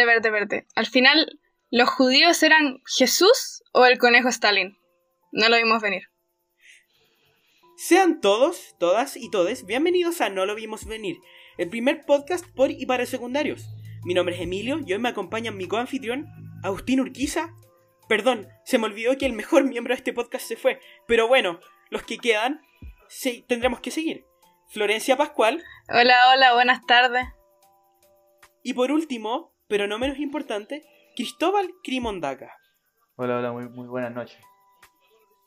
espérate, espérate, espérate. Al final, ¿los judíos eran Jesús o el conejo Stalin? No lo vimos venir. Sean todos, todas y todes bienvenidos a No lo vimos venir, el primer podcast por y para secundarios. Mi nombre es Emilio y hoy me acompaña mi coanfitrión, Agustín Urquiza. Perdón, se me olvidó que el mejor miembro de este podcast se fue, pero bueno, los que quedan sí, tendremos que seguir. Florencia Pascual. Hola, hola, buenas tardes. Y por último, pero no menos importante, Cristóbal Crimondaca. Hola, hola, muy, muy buenas noches.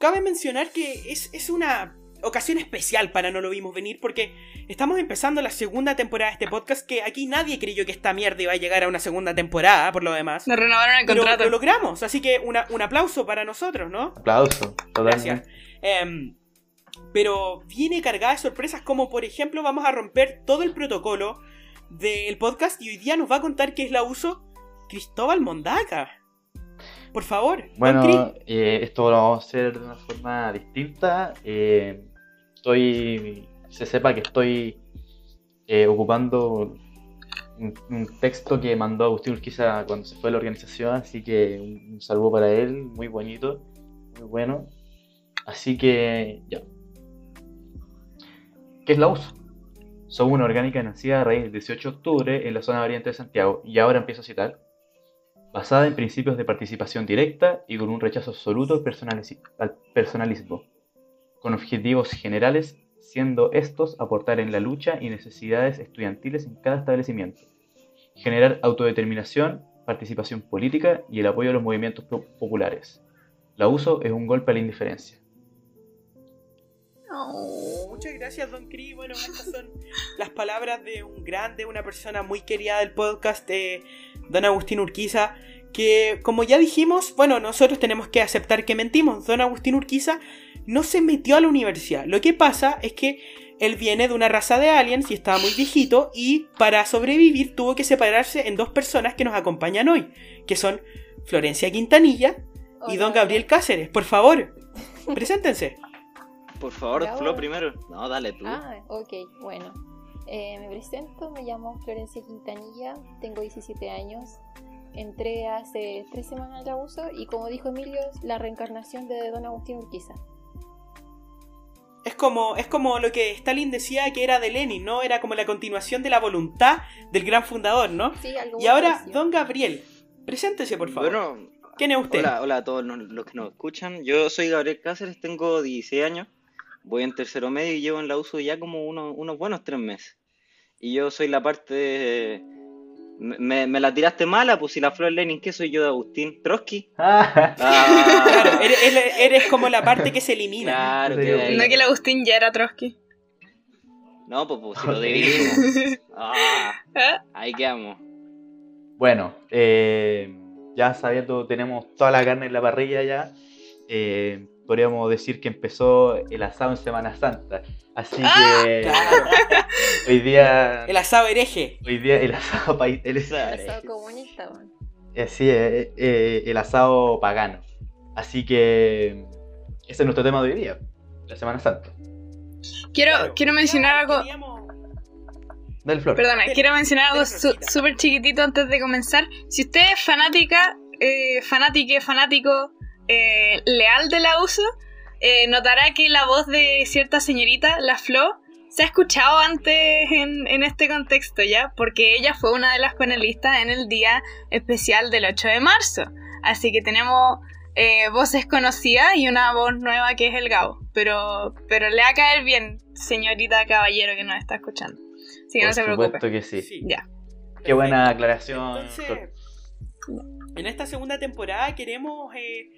Cabe mencionar que es, es una ocasión especial para No lo vimos venir porque estamos empezando la segunda temporada de este podcast que aquí nadie creyó que esta mierda iba a llegar a una segunda temporada, por lo demás. Nos renovaron el Pero contrato. lo logramos, así que una- un aplauso para nosotros, ¿no? Aplauso, Gracias. totalmente. Em, pero viene cargada de sorpresas como por ejemplo vamos a romper todo el protocolo del podcast y hoy día nos va a contar qué es la uso Cristóbal Mondaca. Por favor, Bueno, eh, esto lo vamos a hacer de una forma distinta. Eh, estoy, se sepa que estoy eh, ocupando un, un texto que mandó Agustín Urquiza cuando se fue a la organización, así que un, un saludo para él, muy bonito, muy bueno. Así que ya. ¿Qué es la uso? Son una orgánica nacida a raíz del 18 de octubre en la zona variante de Santiago, y ahora empiezo a citar. basada en principios de participación directa y con un rechazo absoluto al, al personalismo, con objetivos generales, siendo estos aportar en la lucha y necesidades estudiantiles en cada establecimiento, generar autodeterminación, participación política y el apoyo a los movimientos po- populares. La uso es un golpe a la indiferencia. Muchas gracias, Don Cris. Bueno, estas son las palabras de un grande, una persona muy querida del podcast, de Don Agustín Urquiza. Que, como ya dijimos, bueno, nosotros tenemos que aceptar que mentimos. Don Agustín Urquiza no se metió a la universidad. Lo que pasa es que él viene de una raza de aliens y estaba muy viejito. Y para sobrevivir tuvo que separarse en dos personas que nos acompañan hoy, que son Florencia Quintanilla y Don Gabriel Cáceres. Por favor, preséntense. Por favor, ¿Ya Flo primero. No, dale tú. Ah, ok, bueno. Eh, me presento, me llamo Florencia Quintanilla, tengo 17 años. Entré hace tres semanas al uso y como dijo Emilio, es la reencarnación de Don Agustín Urquiza. Es como, es como lo que Stalin decía que era de Lenin, ¿no? Era como la continuación de la voluntad del gran fundador, ¿no? Sí, algo Y ahora, parecido. don Gabriel, preséntese, por favor. Bueno, ¿Quién es usted? hola, hola a todos los los que nos escuchan. Yo soy Gabriel Cáceres, tengo 16 años, voy en tercero medio y llevo en la uso ya como unos, unos buenos tres meses. Y yo soy la parte... de- Me, me- la tiraste mala, pues si la Flor Lenin, ¿qué soy yo de Agustín? ¿Trotsky? Claro, Ah, eres, eres- eres como la parte que se elimina. claro, Sí. que. No que el Agustín ya era Trotsky. No, pues, pues si lo dividimos. Ah, ¿Ah? ahí quedamos. Bueno, eh, ya sabiendo, tenemos toda la carne en la parrilla ya. eh, podríamos decir que empezó el asado en Semana Santa. Así que Claro, hoy día, el asado hereje. hoy día el asado, pa- el, El asado comunista, man. eh, sí, eh, el asado pagano. Así que ese es nuestro tema de hoy día, la Semana Santa. Quiero, Claro. quiero mencionar algo. Del flor. Perdona, quiero mencionar algo su- súper chiquitito antes de comenzar. Si usted es fanática, eh, fanátique, fanático, eh, leal de la uso, eh, notará que la voz de cierta señorita, la Flo, se ha escuchado antes en, en este contexto, ¿ya? Porque ella fue una de las panelistas en el día especial del 8 de marzo. Así que tenemos eh, voces conocidas y una voz nueva que es el Gabo. Pero, pero le va a caer bien, señorita caballero que nos está escuchando. Así que no Por se preocupe. supuesto que sí. Sí. Ya. Qué buena aclaración. Entonces, en esta segunda temporada queremos eh,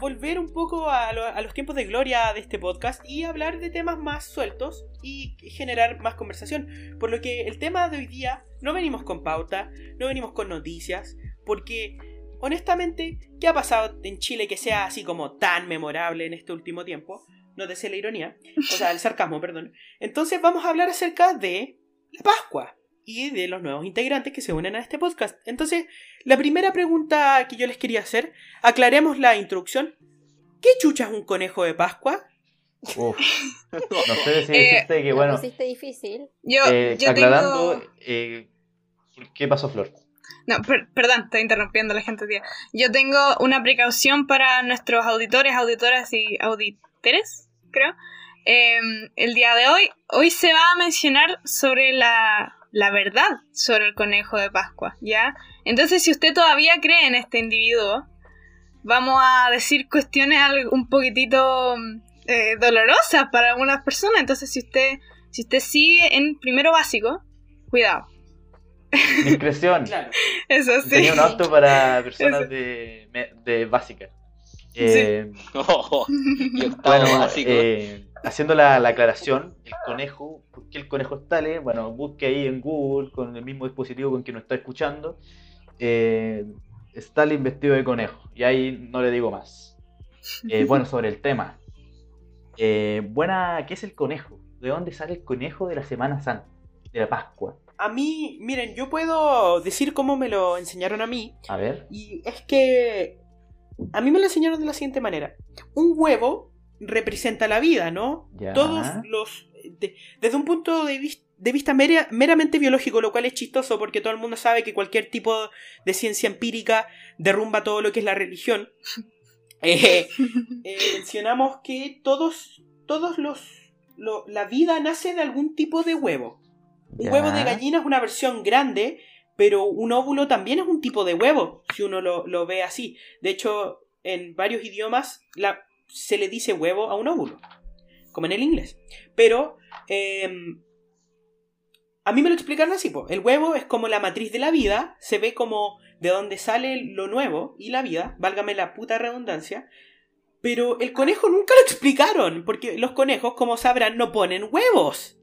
volver un poco a, lo- a los tiempos de gloria de este podcast y hablar de temas más sueltos y generar más conversación. Por lo que el tema de hoy día no venimos con pauta, no venimos con noticias, porque honestamente, ¿qué ha pasado en Chile que sea así como tan memorable en este último tiempo? No deseo la ironía, o sea, el sarcasmo, perdón. Entonces vamos a hablar acerca de la Pascua y de los nuevos integrantes que se unen a este podcast. Entonces, la primera pregunta que yo les quería hacer, aclaremos la introducción. ¿Qué chucha es un conejo de Pascua? Uf. No sé si Eh, decirte que, Lo bueno, pusiste difícil. Yo, eh, yo aclarando, tengo... eh, ¿qué pasó, Flor? No, per- perdón, estoy interrumpiendo a la gente. Tía. Yo tengo una precaución para nuestros auditores, auditoras y auditores, creo. Eh, el día de hoy, hoy se va a mencionar sobre la, la verdad sobre el conejo de Pascua, ¿ya? Entonces, si usted todavía cree en este individuo, vamos a decir cuestiones un poquitito eh, dolorosas para algunas personas. Entonces, si usted, si usted sigue en primero básico, cuidado. Discreción. Claro. Eso sí. Tenía un auto para personas de, de básica. Eh, Oh, y octavo Bueno, básico. eh, haciendo la, la aclaración, el conejo, ¿por qué el conejo Stale? Bueno, busque ahí en Google con el mismo dispositivo con que nos está escuchando. Eh, Stalin vestido de conejo. Y ahí no le digo más. Eh, bueno, sobre el tema. Eh, buena, ¿qué es el conejo? ¿De dónde sale el conejo de la Semana Santa? De la Pascua. A mí, miren, yo puedo decir cómo me lo enseñaron a mí. A ver. Y es que a mí me lo enseñaron de la siguiente manera. Un huevo representa la vida, ¿no? Ya. Todos los... de- desde un punto de, vis- de vista mera- meramente biológico, lo cual es chistoso porque todo el mundo sabe que cualquier tipo de ciencia empírica derrumba todo lo que es la religión. Eh, eh, mencionamos que todos, todos los... lo- la vida nace de algún tipo de huevo. Un Ya. huevo de gallina es una versión grande, pero un óvulo también es un tipo de huevo, si uno lo, lo ve así. De hecho, en varios idiomas la- se le dice huevo a un óvulo, como en el inglés. Pero em, a mí me lo explicaron así, po. el huevo es como la matriz de la vida, se ve como de donde sale lo nuevo y la vida, válgame la puta redundancia. Pero el conejo nunca lo explicaron, porque los conejos, como sabrán, no ponen huevos.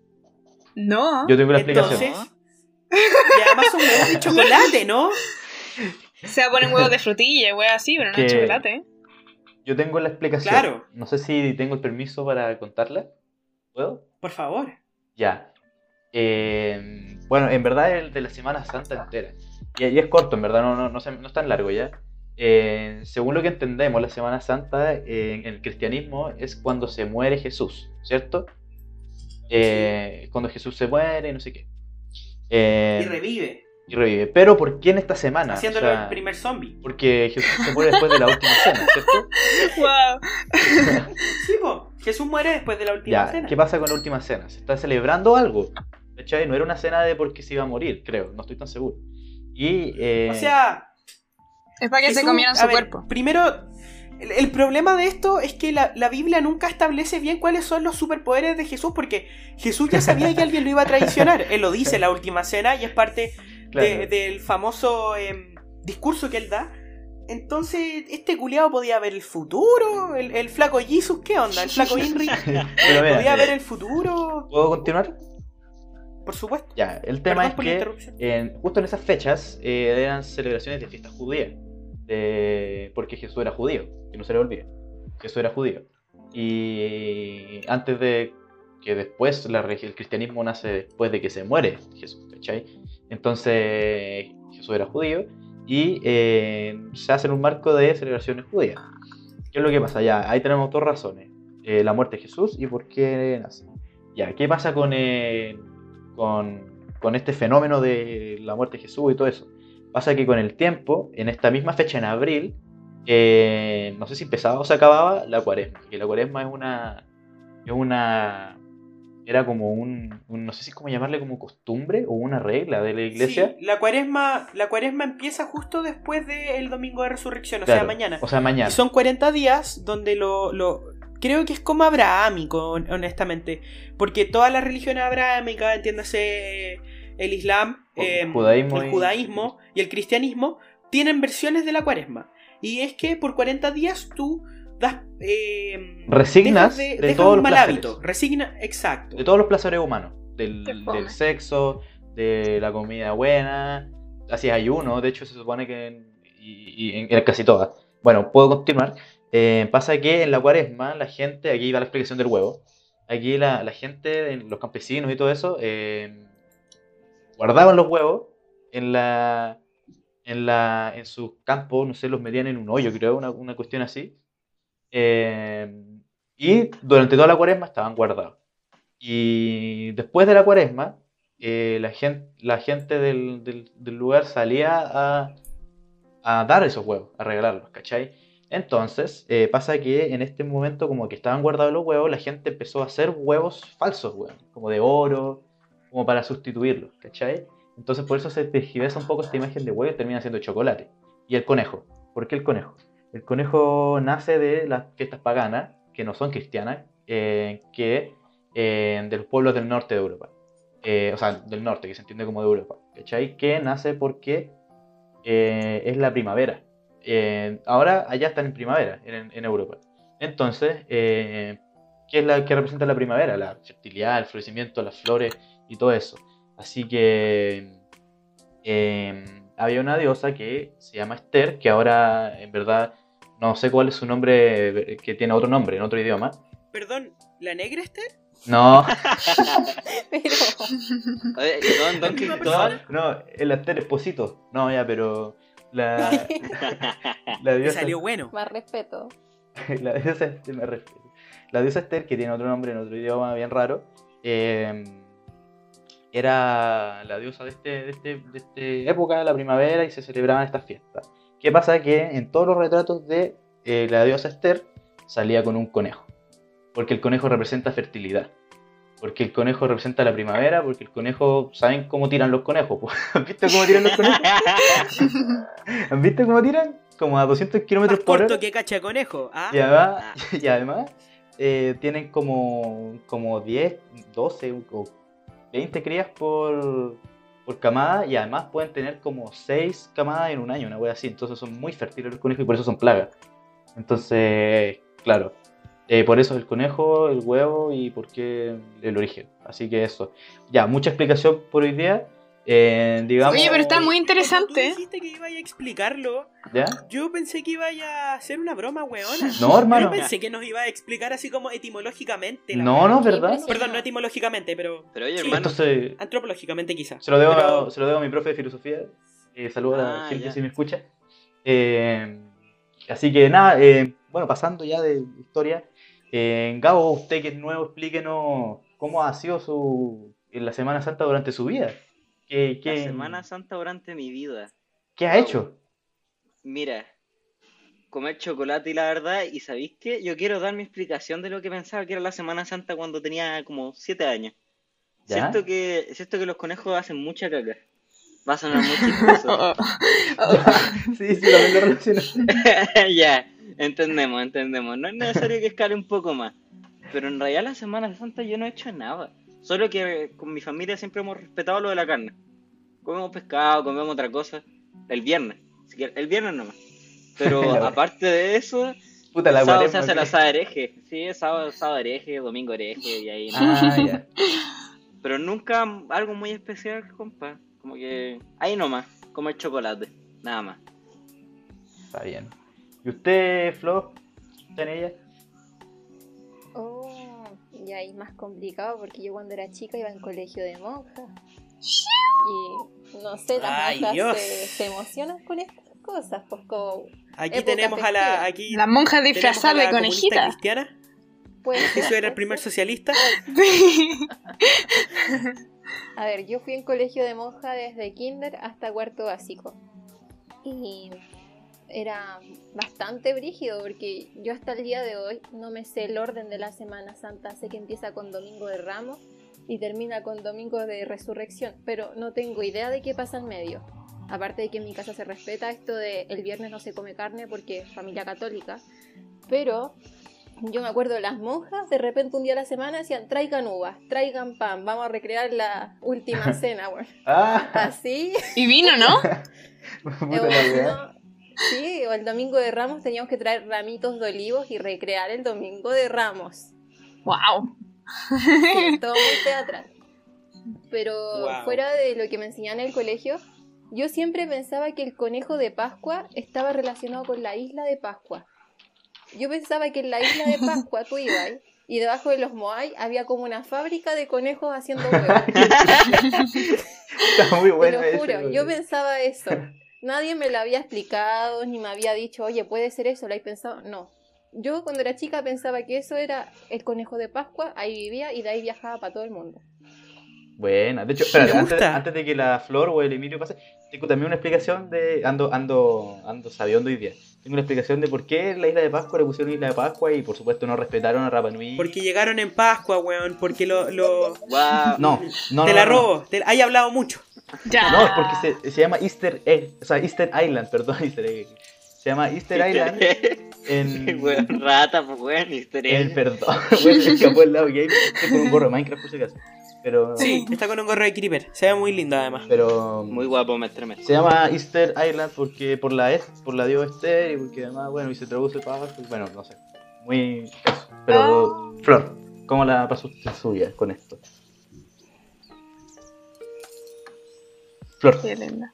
No. Yo tengo la explicación. Entonces, y además son huevos de chocolate, ¿no? Se ponen huevos de frutilla, huevos así, pero no de chocolate. Yo tengo la explicación. Claro. No sé si tengo el permiso para contarla. ¿Puedo? Por favor. Ya. Eh, bueno, en verdad es el de la Semana Santa entera. Y, y es corto, en verdad, no, no, no, se- no es tan largo ya. Eh, según lo que entendemos, la Semana Santa eh, en el cristianismo es cuando se muere Jesús, ¿cierto? Eh, Cuando Jesús se muere y no sé qué. Y revive, y revive. Pero ¿por qué en esta semana? haciéndolo O sea, el primer zombie. Porque Jesús se muere después de la última cena, ¿cierto? Wow. Sí, po. Jesús muere después de la última Ya, cena. ¿qué pasa con la última cena? ¿Se está celebrando algo? ¿Cachai? No era una cena de porque se iba a morir, creo, no estoy tan seguro. Y, eh, O sea, Es para que se Jesús- comieran a su ver, cuerpo. Primero, el, el problema de esto es que la, la Biblia nunca establece bien cuáles son los superpoderes de Jesús, porque Jesús ya sabía que alguien lo iba a traicionar. Él lo dice en la última cena y es parte claro, de- del famoso em, discurso que él da. Entonces, este culiado podía ver el futuro. El, el flaco Jesus, ¿qué onda? El flaco Inri podía ver el futuro. ¿Puedo continuar? Por supuesto. Ya, el tema Perdón es que en- justo en esas fechas eh, eran celebraciones de fiestas judías, de- porque Jesús era judío, que no se le olvide, Jesús era judío. Y antes de que después la el cristianismo nace después de que se muere Jesús, ¿cachai? Entonces Jesús era judío y eh, se hace en un marco de celebraciones judías. ¿Qué es lo que pasa? Ya, ahí tenemos dos razones. Eh, la muerte de Jesús y por qué nace. Ya, ¿qué pasa con, eh, con, con este fenómeno de la muerte de Jesús y todo eso? Pasa que con el tiempo, en esta misma fecha, en abril, eh, no sé si empezaba o se acababa la cuaresma. Que la cuaresma es una. Es una. Era como un, un- No sé si es como llamarle como costumbre o una regla de la iglesia. Sí, la cuaresma, la cuaresma empieza justo después del domingo de resurrección, o sea, mañana. O sea, mañana. Y son 40 días donde lo, lo- Creo que es como abrahámico, hon- honestamente. Porque todas las religiones abrahámicas, entiéndase el Islam, O- eh, judaísmo el y- judaísmo y el cristianismo, tienen versiones de la cuaresma. Y es que por 40 días tú das... eh, Resignas de todos un los mal placeres. hábito. Resigna, exacto. de todos los placeres humanos. Del, sexo, de la comida buena. Hacías ayuno, de hecho se supone que en, y, y en, en casi todas. Bueno, puedo continuar. Eh, pasa que en la cuaresma la gente, aquí va la explicación del huevo, aquí la, la gente, en los campesinos y todo eso, eh, guardaban los huevos en la en la en sus campos, no sé, los metían en un hoyo, creo, una, una cuestión así. Eh, y durante toda la cuaresma estaban guardados. Y después de la cuaresma, eh, la, gente, la gente del, lugar salía a, dar esos huevos, a regalarlos, ¿cachai? Entonces, eh, pasa que en este momento, como que estaban guardados los huevos, la gente empezó a hacer huevos falsos, weón, como de oro, como para sustituirlos, ¿cachai? Entonces, por eso se tergiversa un poco esta imagen de huevo y termina siendo chocolate. Y el conejo. ¿Por qué el conejo? El conejo nace de las fiestas paganas, que no son cristianas, eh, que eh, de los pueblos del norte de Europa. Eh, o sea, del norte, que se entiende como de Europa. ¿Cachai? Que nace porque eh, es la primavera. Eh, ahora allá están en primavera, en, Europa. Entonces, eh, ¿qué es la que representa la primavera? La fertilidad, el florecimiento, las flores y todo eso. Así que había una diosa que se llama Esther, que ahora en verdad no sé cuál es su nombre, que tiene otro nombre en otro idioma. Perdón, ¿la negra este? No, Pero Oye, don, don no, el Esther Esposito. No, ya, pero la, la Me diosa salió bueno. más respeto. la diosa Esther, me refiero. La diosa Esther, que tiene otro nombre en otro idioma bien raro, eh, era la diosa de este, de este, de este época, la primavera, y se celebraban estas fiestas. ¿Qué pasa? Que en todos los retratos de eh, la diosa Esther salía con un conejo. Porque el conejo representa fertilidad. Porque el conejo representa la primavera, porque el conejo, ¿saben cómo tiran los conejos? ¿Han visto cómo tiran los conejos? ¿Han visto cómo tiran? Como a 200 Más kilómetros por hora. corto que cacha conejo. ¿ah? Y además, y además eh, tienen como, como 10, 12 o 20 crías por, por camada y además pueden tener como 6 camadas en un año, una wea así. Entonces son muy fértiles los conejos y por eso son plagas. Entonces, claro, eh, por eso el conejo, el huevo y por qué el origen. Así que eso. Ya, mucha explicación por hoy día. Eh, digamos, Oye, pero está muy Cuando tú interesante. dijiste que iba a explicarlo, ¿Ya? yo pensé que iba a hacer una broma, weona. No, Yo hermano. no pensé que nos iba a explicar así como etimológicamente. la No, no, ¿verdad? Perdón, no etimológicamente, pero Pero oye, Sí, hermano, Entonces, antropológicamente quizá. Se lo debo, Pero- a, se lo debo a mi profe de filosofía. Eh, saludos a la Ah, gente ya. si me escucha. Eh, así que nada, eh, bueno, pasando ya de historia. eh, Gabo, usted que es nuevo, explíquenos cómo ha sido su en la Semana Santa durante su vida. ¿Qué, la Semana Santa durante mi vida. ¿qué ha hecho? Mira, comer chocolate y la verdad, y ¿sabéis qué? Yo quiero dar mi explicación de lo que pensaba que era la Semana Santa cuando tenía como 7 años. ¿Ya? Siento que, siento que los conejos hacen mucha caca. Va a sonar muy sí, sí, lo relaciono. ya, entendemos, entendemos. No es necesario que escale un poco más. Pero en realidad la Semana Santa yo no he hecho nada. Solo que con mi familia siempre hemos respetado lo de la carne. Comemos pescado, comemos otra cosa. El viernes. El viernes nomás. Pero aparte de eso, Puta la sábado se hace el asado hereje. Sí, sábado, sábado hereje, domingo hereje y ahí. Ah, ya. Pero nunca algo muy especial, compa. Como que ahí nomás, comer chocolate. Nada más. Está bien. ¿Y usted, Flo? ¿Está en ella? Y ahí más complicado porque yo cuando era chica iba en colegio de monjas. Y no sé, las Ay, monjas se, se emocionan con estas cosas, pues como Aquí tenemos a la. Aquí La monja disfrazada la de conejita. cristiana. puede ser, Eso era el primer socialista. A ver, yo fui en colegio de monja desde kinder hasta cuarto básico. Y era bastante brígido porque yo hasta el día de hoy no me sé el orden de la Semana Santa. Sé que empieza con Domingo de Ramos y termina con Domingo de Resurrección, pero no tengo idea de qué pasa en medio. Aparte de que en mi casa se respeta esto de el viernes no se come carne porque es familia católica, pero yo me acuerdo las monjas de repente un día a la semana decían traigan uvas, traigan pan, vamos a recrear la última cena, bueno. Ah, Así Y vino, ¿no? puta la weá. Sí, o el domingo de Ramos teníamos que traer ramitos de olivos y recrear el domingo de Ramos. ¡Wow! Sí, todo muy teatral. Pero Wow. fuera de lo que me enseñaban en el colegio, yo siempre pensaba que el conejo de Pascua estaba relacionado con la isla de Pascua. Yo pensaba que en la isla de Pascua tú ibas y debajo de los Moai había como una fábrica de conejos haciendo huevos. Está muy Te bueno lo ese, juro, weón. yo pensaba eso. Nadie me lo había explicado, ni me había dicho, oye, puede ser eso, lo he pensado. No. Yo cuando era chica pensaba que eso era el conejo de Pascua, ahí vivía y de ahí viajaba para todo el mundo. Buena. De hecho, espérate, antes de que la Flor o el Emilio pase, tengo también una explicación de. Ando, ando, ando sabiendo hoy día. Tengo una explicación de por qué la isla de Pascua le pusieron isla de Pascua y por supuesto no respetaron a Rapa Nui. Porque llegaron en Pascua, weón. Porque lo. lo... Guau. No, no. te no, la no, no. robo. Te... Hay hablado mucho. Ya. No, es porque se, se llama Easter Egg, o sea, Easter Island, perdón, Easter Egg. Se llama Easter Island en. Weón, rata, pues weón, historia. en perdón, bueno, se escapó el lado game, con un gorro de Minecraft por si acaso. Pero. Sí, está con un gorro de Creeper. Se ve muy lindo además. Pero. Muy guapo, me estremece. Se llama Easter Island porque por la es, por la diosa Esther y porque además, bueno, y se traduce para bueno, no sé. Muy. Pero, Ah. Flor, ¿cómo la pasó usted su vida con esto? Flor. Qué linda.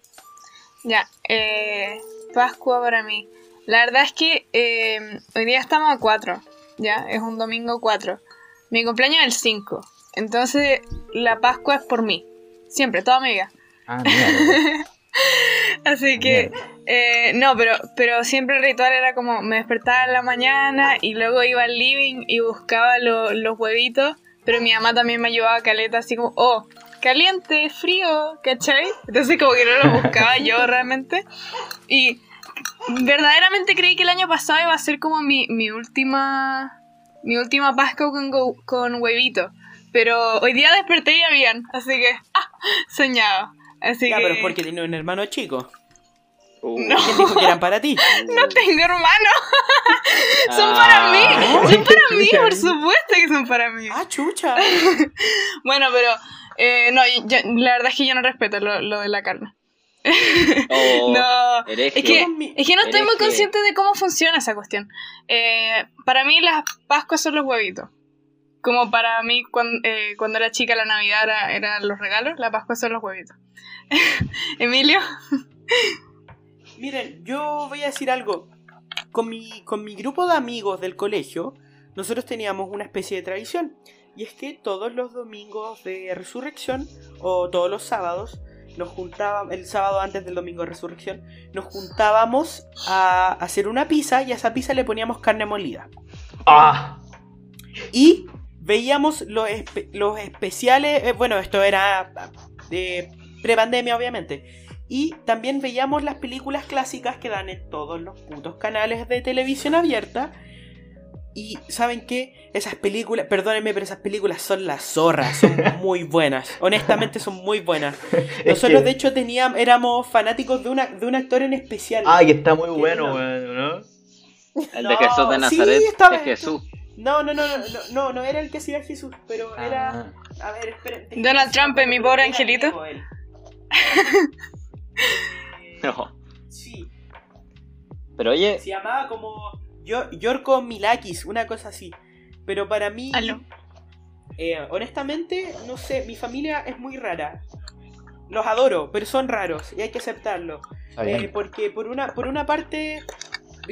Ya, eh, Pascua para mí. La verdad es que eh, hoy día estamos a 4, ya, es un domingo 4. Mi cumpleaños es el 5, entonces la Pascua es por mí, siempre, toda mi vida. Ah. Así que, eh, no, pero, pero siempre el ritual era como me despertaba en la mañana y luego iba al living y buscaba lo- los huevitos, pero mi mamá también me ayudaba a caleta, así como, oh, caliente, frío, ¿cachai? Entonces como que no lo buscaba yo realmente. Y verdaderamente creí que el año pasado iba a ser como mi, mi última mi última Pascua con, con huevito. Pero hoy día desperté y habían, así que, ah, soñaba. Así Ya, que... pero es porque tiene un hermano chico. Uh, No. ¿Quién dijo que eran para ti? No tengo hermano. son Ah. para mí. Son para mí, por supuesto que son para mí. Ah, chucha. Bueno, pero eh, no, yo- la verdad es que yo no respeto lo, lo de la carne. oh, no. hereje. Es que, es que no estoy muy consciente de cómo funciona esa cuestión. Eh, para mí las Pascuas son los huevitos. Como para mí cuando, cuando era chica la Navidad era, eran los regalos, la Pascua son los huevitos. Emilio. Miren, yo voy a decir algo. Con mi, con mi grupo de amigos del colegio, nosotros teníamos una especie de tradición. Y es que todos los domingos de resurrección, o todos los sábados, nos juntábamos, el sábado antes del domingo de resurrección, nos juntábamos a hacer una pizza y a esa pizza le poníamos carne molida. ¡Ah! Y veíamos los, espe- los especiales, eh, bueno, esto era de pre-pandemia obviamente. Y también veíamos las películas clásicas que dan en todos los putos canales de televisión abierta. Y saben qué, esas películas, perdónenme, pero esas películas son las zorras, son muy buenas. Honestamente son muy buenas. Es Nosotros que- de hecho teníamos, éramos fanáticos de, una, de un actor en especial. ¡Ay, está muy Que bueno, no. weón! ¿no? El No, de Jesús de sí, Nazaret estaba- es Jesús. No, no, no, no, no, no, no era el que hacía Jesús, pero era... Ah. A ver, esperen. Donald Trump en mi pobre Era angelito. él. Eh, No. Sí, Pero oye, se llamaba como Yo- Yorko Milakis, una cosa así. Pero para mí, Aló. eh, honestamente, no sé, mi familia es muy rara. Los adoro, pero son raros y hay que aceptarlo. Eh, porque por una, por una parte,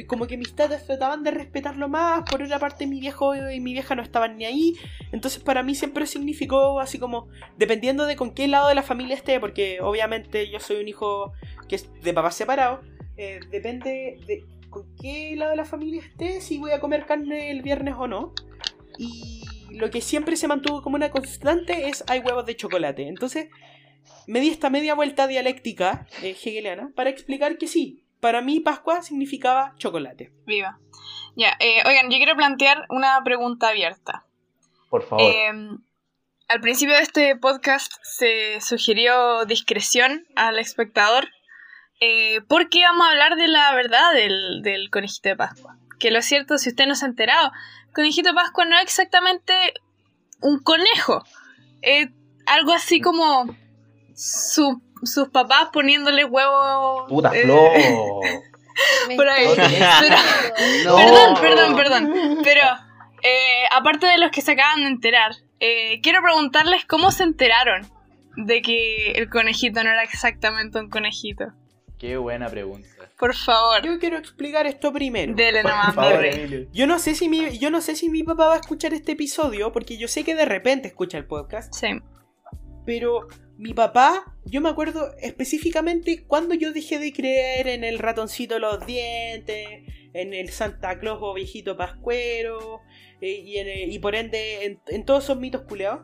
como que mis tatas trataban de respetarlo más, por otra parte mi viejo y mi vieja no estaban ni ahí. Entonces para mí siempre significó así como, dependiendo de con qué lado de la familia esté, porque obviamente yo soy un hijo que es de papás separados, eh, depende de con qué lado de la familia esté, si voy a comer carne el viernes o no. Y lo que siempre se mantuvo como una constante es hay huevos de chocolate. Entonces me di esta media vuelta dialéctica eh, hegeliana para explicar que sí, para mí Pascua significaba chocolate. Viva. Ya, eh, oigan, yo quiero plantear una pregunta abierta. Por favor. Eh, al principio de este podcast se sugirió discreción al espectador eh, porque vamos a hablar de la verdad del, del conejito de Pascua. Que lo cierto, si usted no se ha enterado, el conejito de Pascua no es exactamente un conejo. Es algo así como su- sus papás poniéndole huevos. ¡Puta eh, flor! Por ahí. Pero-. No. Perdón, perdón, perdón. Pero, eh, aparte de los que se acaban de enterar, eh, quiero preguntarles cómo se enteraron de que el conejito no era exactamente un conejito. ¡Qué buena pregunta! Por favor, Yo quiero explicar esto primero. dele Por nomás, mi favor. Yo no sé si mi, yo no sé si mi papá va a escuchar este episodio, porque yo sé que de repente escucha el podcast, Sí. pero mi papá, yo me acuerdo específicamente cuando yo dejé de creer en el ratoncito de los dientes, en el Santa Claus o viejito pascuero, eh, y, en, eh, y por ende en, en todos esos mitos culeados.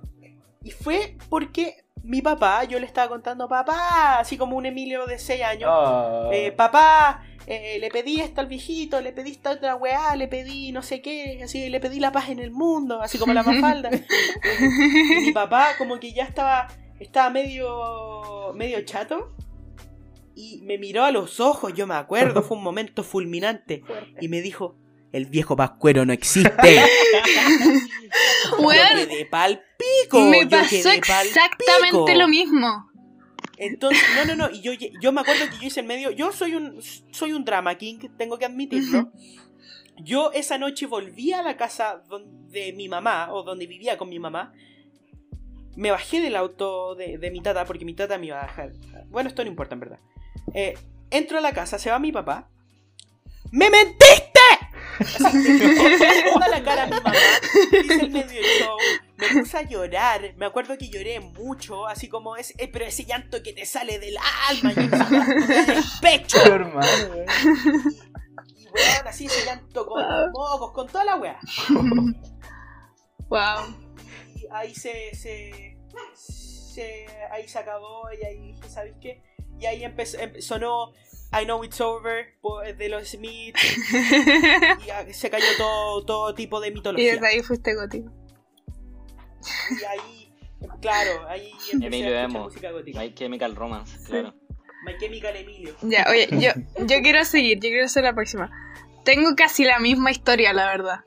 Y fue porque mi papá, yo le estaba contando, papá, así como un Emilio de 6 años, Ah. eh, papá, eh, le pedí esto al viejito, le pedí esta otra weá, le pedí no sé qué, así, le pedí la paz en el mundo, así como la mafalda. y mi papá como que ya estaba, estaba medio, medio chato y me miró a los ojos, yo me acuerdo, fue un momento fulminante Fuerte. y me dijo, el viejo pascuero no existe. Yo Weón, quedé pal pico. me yo pasó exactamente pico. lo mismo. Entonces, no, no, no. Y yo, yo me acuerdo que yo hice el medio. Yo soy un, soy un drama king, tengo que admitirlo. Yo esa noche volví a la casa de mi mamá, o donde vivía con mi mamá. Me bajé del auto de, de mi tata, porque mi tata me iba a dejar. Bueno, esto no importa, en verdad. Eh, entro a la casa, se va mi papá. ¡Me mentiste! Toda la cara a mi mamá. Hice el medio show. Me puse a llorar. Me acuerdo que lloré mucho. Así como es. eh, pero ese llanto que te sale del alma. Y ese llanto de despecho. hermano, weón. Y weón, así ese llanto con mocos, con toda la weá. Wow. Y ahí se, se, se- Ahí se acabó. Y ahí dije, ¿sabes qué? Y ahí empezó, em- sonó I Know It's Over de los Smith. Y ah, se cayó todo, todo tipo de y mitología. desde ahí fuiste gótico. Y ahí, claro, ahí empecé Emilio a Emo. música gótica. My Chemical Romance, claro. My Chemical Emilio. Ya, oye, yo, yo quiero seguir, yo quiero ser la próxima. Tengo casi la misma historia, la verdad.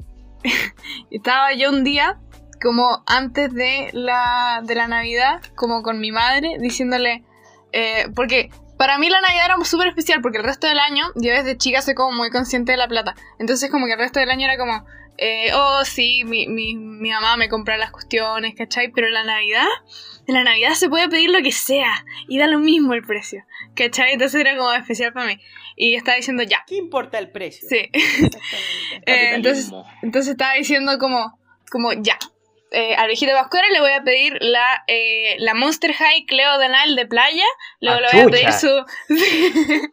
Estaba yo un día, como antes de la, de la Navidad, como con mi madre, diciéndole, eh, porque para mí la Navidad era súper especial, porque el resto del año, yo desde chica soy como muy consciente de la plata. Entonces como que el resto del año era como, eh, oh sí, mi, mi, mi mamá me compra las cuestiones, ¿cachai? Pero la Navidad, en la Navidad se puede pedir lo que sea, y da lo mismo el precio. ¿Cachai? Entonces era como especial para mí. Y estaba diciendo ya. ¿Qué importa el precio? Sí. Exactamente. Eh, entonces, entonces estaba diciendo como, como ya. Eh, al viejito Pascuera le voy a pedir la, eh, la Monster High Cleo Denal de playa. Luego Ah, le voy a pedir su.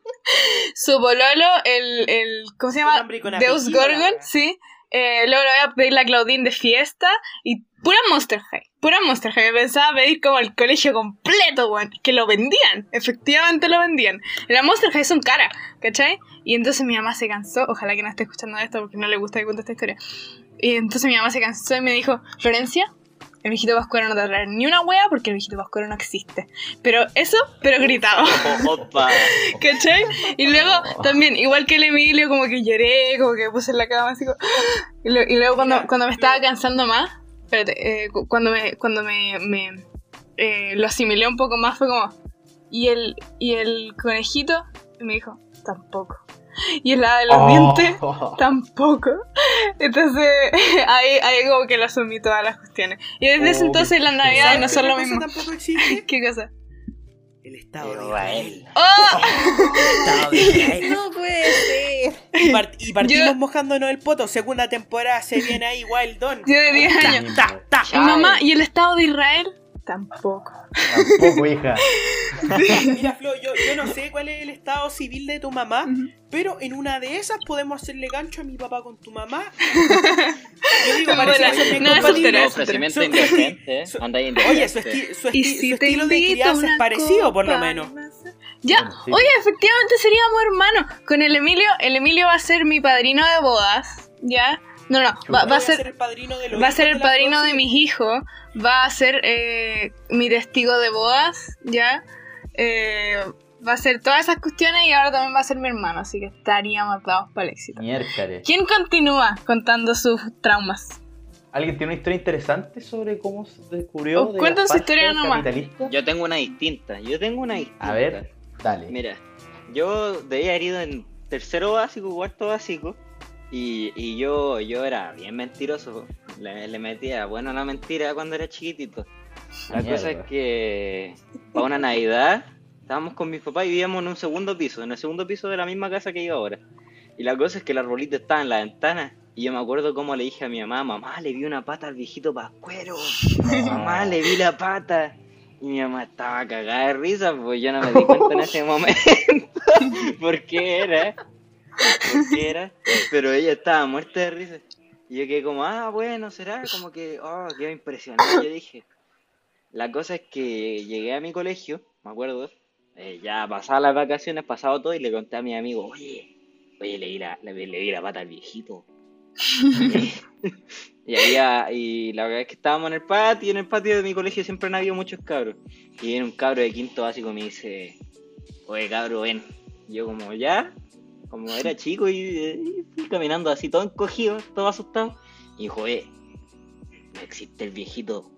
su bololo, el, el. ¿Cómo se llama? Deus Gorgon, sí. Eh, luego le voy a pedir la Claudine de fiesta. Y pura Monster High. Pura Monster High. Me pensaba pedir como el colegio completo, weón. Que lo vendían. Efectivamente lo vendían. Las Monster High son caras, ¿cachai? Y entonces mi mamá se cansó. Ojalá que no esté escuchando esto porque no le gusta que cuente esta historia. Y entonces mi mamá se cansó y me dijo: Florencia. El viejito Pascuero no te va a traer ni una wea porque el viejito Pascuero no existe. Pero eso, pero gritaba. Oh, Opa. ¿Cachai? Y luego también, igual que el Emilio, como que lloré, como que puse en la cama así como... Y, lo- y luego cuando, cuando me estaba cansando más, espérate, eh, cu- cuando me, cuando me, me, eh, lo asimilé un poco más fue como... ¿Y el, y el conejito? Y me dijo, tampoco. Y el hada de los dientes, Oh. tampoco. Entonces, ahí, ahí como que lo asumí todas las cuestiones. Y desde ese Oh, entonces las navidades no ¿Sabes son lo mismo. tampoco existe? ¿Qué cosa? El Estado de Israel. ¡Oh! El Estado de Israel. No puede ser. Y, part- y partimos Yo- mojándonos el poto. Segunda temporada se viene ahí Wild Dawn. Yo de 10 años. Ta, ta. Mamá, ¿y el Estado de Israel? Tampoco. Tampoco, hija. Mira, Flo, yo, yo no sé cuál es el estado civil de tu mamá, pero en una de esas podemos hacerle gancho a mi papá con tu mamá. Yo digo, parece que no, es indecente, ¿eh? Oye, su, esti- su, Y esti- si su te estilo de crianza es parecido, por lo menos. Ya, sí. oye, efectivamente seríamos hermanos. Con el Emilio, el Emilio va a ser mi padrino de bodas, ¿ya? No, no, va, a ser, el padrino de los va a ser hijos el de padrino de mis hijos, va a ser eh, mi testigo de bodas, ¿ya? Eh, va a ser todas esas cuestiones y ahora también va a ser mi hermano, así que estaríamos dados para el éxito. Miércoles. ¿Quién continúa contando sus traumas? ¿Alguien tiene una historia interesante sobre cómo se descubrió? Oh, de su historia nomás. Yo tengo una distinta. Yo tengo una distinta. A ver, dale. Mira, yo debía haber ido en tercero básico, cuarto básico. Y, y yo, yo era bien mentiroso. Le, le metía bueno una mentira cuando era chiquitito. La Mierda. cosa es que para una Navidad estábamos con mis papás y vivíamos en un segundo piso, en el segundo piso de la misma casa que yo ahora. Y la cosa es que el arbolito estaba en la ventana. Y yo me acuerdo cómo le dije a mi mamá, mamá, le vi una pata al viejito Pascuero. Mamá, le vi la pata. Y mi mamá estaba cagada de risa, pues yo no me di cuenta en ese momento por qué era. Qué era. Pero ella estaba muerta de risa. Y yo quedé como, ah, bueno, será. Como que, oh, quedó impresionado. Yo dije, La cosa es que llegué a mi colegio, me acuerdo, eh, ya pasadas las vacaciones, pasado todo, y le conté a mi amigo, oye, oye, le di la, le, la pata al viejito. y había, y la verdad es que estábamos en el patio, y en el patio de mi colegio siempre han habido muchos cabros. Y viene un cabro de quinto básico y me dice, oye cabro, ven. Y yo como, ya, como era chico y, eh, y fui caminando así todo encogido, todo asustado. Y dijo, eh, no existe el viejito.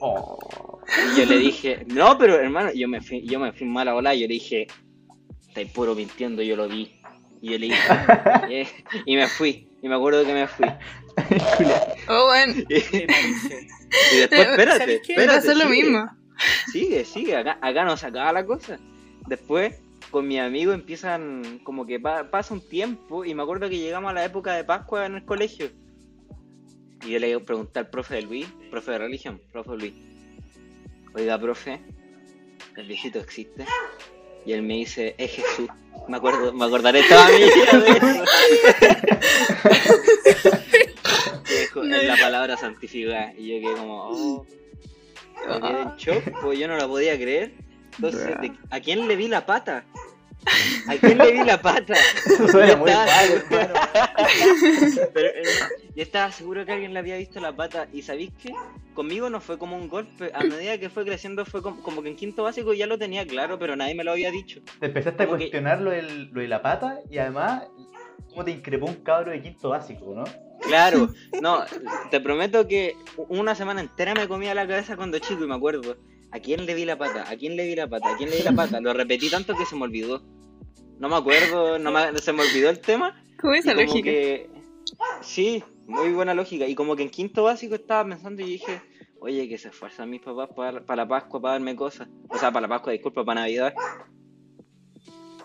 Oh. Y yo le dije, no, pero hermano, yo me fui, yo me fui mal a volar, yo le dije, estáis puro mintiendo, yo lo vi. Y yo le dije, eh, y me fui, y me acuerdo que me fui. Oh, bueno. Y, y después, espérate, espérate. pasó lo sigue, mismo. Sigue, sigue, acá, acá no se acaba la cosa. Después, con mi amigo empiezan, como que pa- pasa un tiempo, y me acuerdo que llegamos a la época de Pascua en el colegio. Y yo le pregunté al profe de Luis, profe de religión, profe Luis, oiga, profe, ¿el viejito existe? Y él me dice, es Jesús. Me acuerdo, me acordaré toda mi vida de eso. Dijo, es la palabra santificada. Y yo quedé como, oh. Me quedé en shock, pues yo no la podía creer. Entonces, ¿de- ¿a quién le vi la pata? ¿A quién le vi la pata? Suena Yo muy estaba mal, hermano. Pero, hermano, yo estaba seguro que alguien le había visto la pata. ¿Y sabéis qué? Conmigo no fue como un golpe. A medida que fue creciendo, fue como, como que en quinto básico ya lo tenía claro, pero nadie me lo había dicho. Te empezaste a que- cuestionar lo, del- lo de la pata y además, cómo te increpó un cabro de quinto básico, ¿no? Claro, no, te prometo que una semana entera me comía la cabeza cuando chico y me acuerdo. ¿A quién le vi la pata? ¿A quién le vi la pata? ¿A quién le vi la pata? Lo repetí tanto que se me olvidó. No me acuerdo, no me- se me olvidó el tema. ¿Cómo esa como lógica? que- Sí, muy buena lógica. Y como que en quinto básico estaba pensando y dije, oye, que se esfuerzan mis papás para, para la Pascua, para darme cosas. O sea, para la Pascua, disculpa, para Navidad.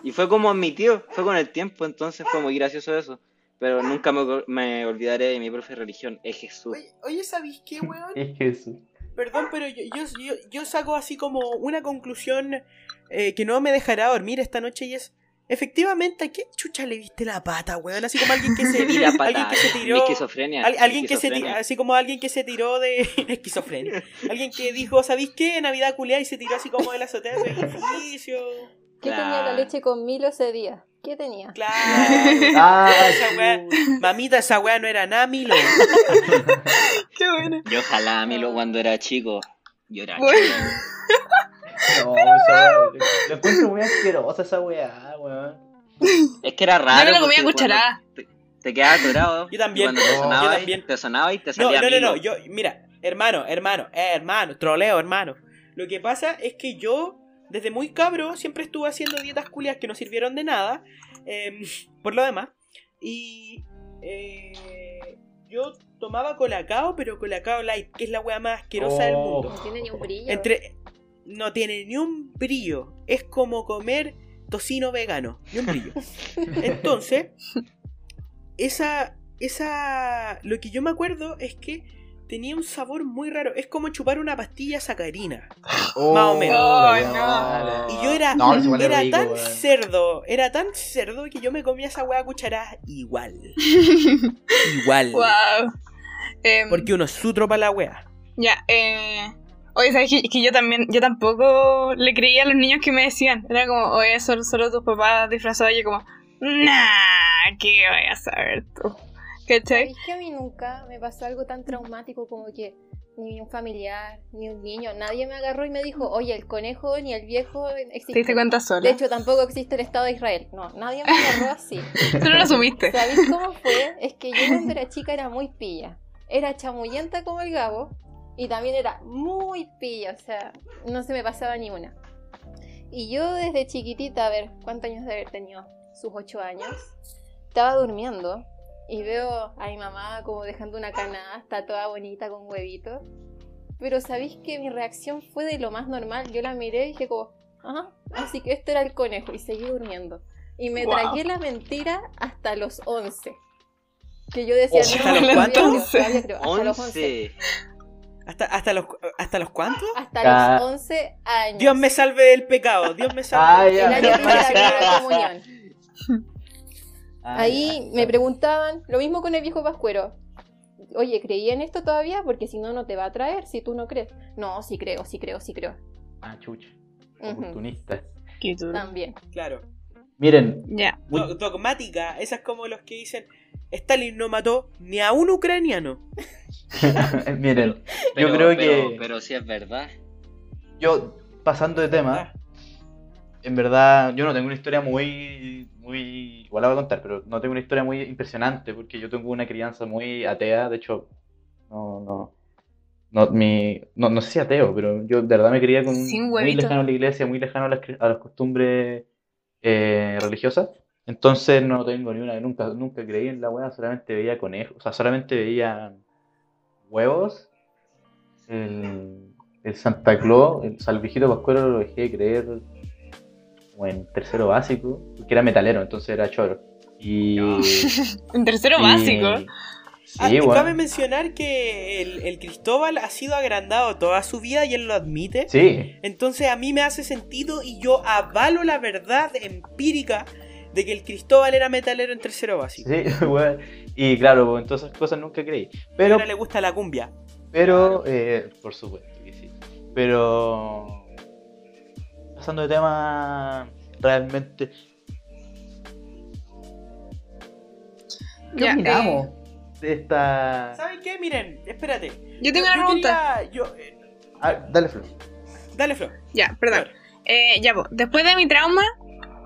Y fue como admitió, fue con el tiempo, entonces fue muy gracioso eso. Pero nunca me, me olvidaré de mi profe de religión, es Jesús. Oye, oye, ¿sabéis qué, weón? Es Jesús. Perdón, pero yo, yo, yo, yo saco así como una conclusión eh, que no me dejará dormir esta noche y es... Efectivamente, ¿a qué chucha le viste la pata, weón? Así como alguien que se, la alguien pata, que se tiró... esquizofrenia. Al- mi alguien que se así como alguien que se tiró de esquizofrenia. Alguien que dijo, ¿sabéis qué? Navidad culiada y se tiró así como de la azotea del edificio. ¿Qué tenía la leche con Milo ese día? ¿Qué tenía? Claro. Ah, Esa weá- Mamita, esa weá no era nada, Milo. Qué bueno. Yo ojalá a mí lo cuando era chico. Yo era Bueno. chico. No, esa weá. Lo encuentro muy asquerosa esa weá, weón. Es que era Yo raro. no lo comía cuando Te, te quedabas atorado. Yo también. y Cuando te No, sonaba, yo también. te sonaba y te No, salía no, no, no, Milo. yo, mira, hermano, hermano, eh, hermano, troleo, hermano. Lo que pasa es que yo, desde muy cabro, siempre estuve haciendo dietas culias que no sirvieron de nada, em, por lo demás. Y eh, yo tomaba colacao, pero colacao light, que es la wea más asquerosa del Oh. mundo. No tiene ni un brillo. Entre, no tiene ni un brillo, es como comer tocino vegano, ni un brillo. Entonces, esa, esa, lo que yo me acuerdo es que tenía un sabor muy raro. Es como chupar una pastilla sacarina. Más o menos. weá no. Y yo era, No, era rico, tan cerdo, era tan cerdo que yo me comía esa hueá cucharada igual. igual. wow. Em, Porque uno es sutro para la hueá. Ya, eh. Oye, ¿sabes que, que yo también, yo tampoco le creía a los niños que me decían. Era como, oye, son solo tus papás disfrazados. Y yo como, nah, ¿qué voy a saber tú? ¿Cachai? ¿Sabéis que a mí nunca me pasó algo tan traumático como que ni un familiar, ni un niño, nadie me agarró y me dijo, oye, el conejo ni el viejo ¿Te existe. diste cuenta sola? De hecho, tampoco existe el Estado de Israel. No, nadie me agarró así. Tú no lo asumiste. ¿Sabéis cómo fue? Es que yo cuando era chica era muy pilla. Era chamullenta como el Gabo y también era muy pilla, o sea, no se me pasaba ni una. Y yo desde chiquitita, a ver, ¿cuántos años de haber tenido? Sus ocho años. Estaba durmiendo y veo a mi mamá como dejando una canasta toda bonita con huevitos. Pero sabéis que mi reacción fue de lo más normal. Yo la miré y dije como, ajá, así que esto era el conejo y seguí durmiendo. Y me Wow. tragué la mentira hasta los 11. Que yo decía, Oh, no, ¿hasta los cuántos? hasta los 11. 11. ¿Hasta, hasta, los, ¿Hasta los cuántos? Hasta Ah. los 11 años. Dios me salve del pecado. Dios me Ah, salve. ya. El año que la primera comunión. Ah, Ahí ya, me preguntaban, lo mismo con el viejo pascuero. oye, ¿creí en esto todavía? Porque si no, no te va a traer, si tú no crees. No, sí creo, sí creo, sí creo. Ah, chucha. Qué duro. También. Claro. Miren, Do- dogmática, esas como los que dicen Stalin no mató ni a un ucraniano. miren, Pero, yo creo pero- que Pero si es verdad. yo pasando de tema, en verdad yo no tengo una historia muy muy igual la voy a contar, pero no tengo una historia muy impresionante porque yo tengo una crianza muy atea, de hecho no no no, mi, no, no sé si ateo, pero yo de verdad me crié con muy lejano a la iglesia, muy lejano a las, a las costumbres eh, religiosas. Entonces no tengo ni una, nunca, nunca creí en la weá, solamente veía conejos, o sea, solamente veía huevos, el, el Santa Claus, el, o sea, el viejito Pascuero lo dejé de creer como en tercero básico, porque era metalero, entonces era choro. Y, En tercero y- básico. Ah, Sí, y bueno. Cabe mencionar que el, el Cristóbal ha sido agrandado toda su vida y él lo admite. Sí, Entonces a mí me hace sentido y yo avalo la verdad empírica de que el Cristóbal era metalero en tercero básico. sí, weón. Y claro, pues, en todas esas cosas nunca creí. Pero Pero ahora le gusta la cumbia. Pero, eh, por supuesto que sí. Pero, pasando de tema, realmente. ¿Qué Ya, opinamos de esta. ¿Saben qué? Miren, espérate. Yo tengo una pregunta. quería- yo, eh, Ah, dale, Flor. dale, Flo. Ya, perdón. Eh, ya, pues, después de mi trauma.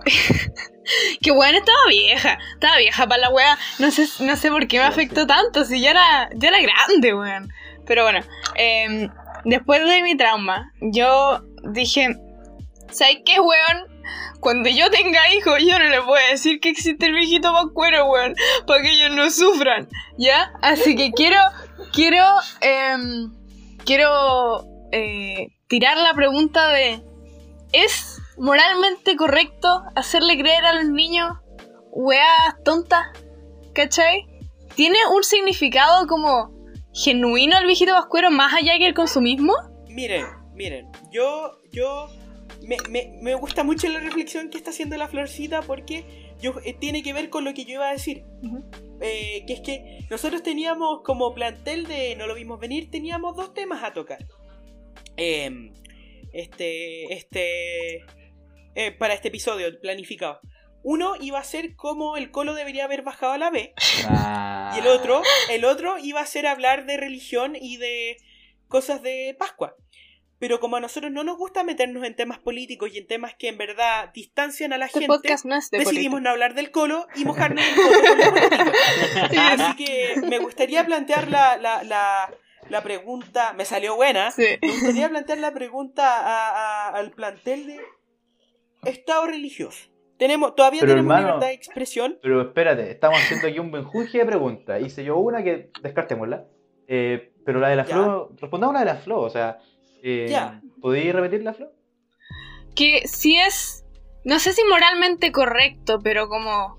que bueno, estaba vieja. Estaba vieja para la wea. No sé, no sé por qué me afectó tanto. Si ya era, ya era grande, weón. Pero bueno, em, después de mi trauma, yo dije: ¿Sabes qué, weón? Cuando yo tenga hijos, yo no voy a decir que existe el viejito pascuero, weón. Para que ellos no sufran. ¿Ya? Así que quiero. Quiero. em, quiero. eh, tirar la pregunta de. ¿Es moralmente correcto hacerle creer a los niños weas tontas? ¿Cachai? ¿Tiene un significado como genuino el viejito pascuero más allá que el consumismo? Miren, miren, yo, yo, me, me, me gusta mucho la reflexión que está haciendo la florcita porque yo, eh, tiene que ver con lo que yo iba a decir. Eh, que es que nosotros teníamos como plantel de No lo vimos venir, teníamos dos temas a tocar. Em, este, este, eh, para este episodio planificado. Uno iba a ser cómo el colo debería haber bajado a la B. Ah. Y el otro, el otro iba a ser hablar de religión y de cosas de Pascua. Pero como a nosotros no nos gusta meternos en temas políticos y en temas que en verdad distancian a la Este gente, podcast no es de decidimos política. no hablar del colo y mojarnos el colo con la política. Así que me gustaría plantear la, la, la, la pregunta, me salió buena, Sí. me gustaría plantear la pregunta a- a- al plantel de Estado religioso. Tenemos, todavía Pero, tenemos hermano, libertad de expresión. Pero espérate, estamos haciendo aquí un benjuje de preguntas. Hice yo una que descartémosla. Eh, pero la de la Ya. Flo, respondamos la de la Flo, o sea. Eh, Ya. ¿Podéis repetir la Flo? Que si es, no sé si moralmente correcto, pero como,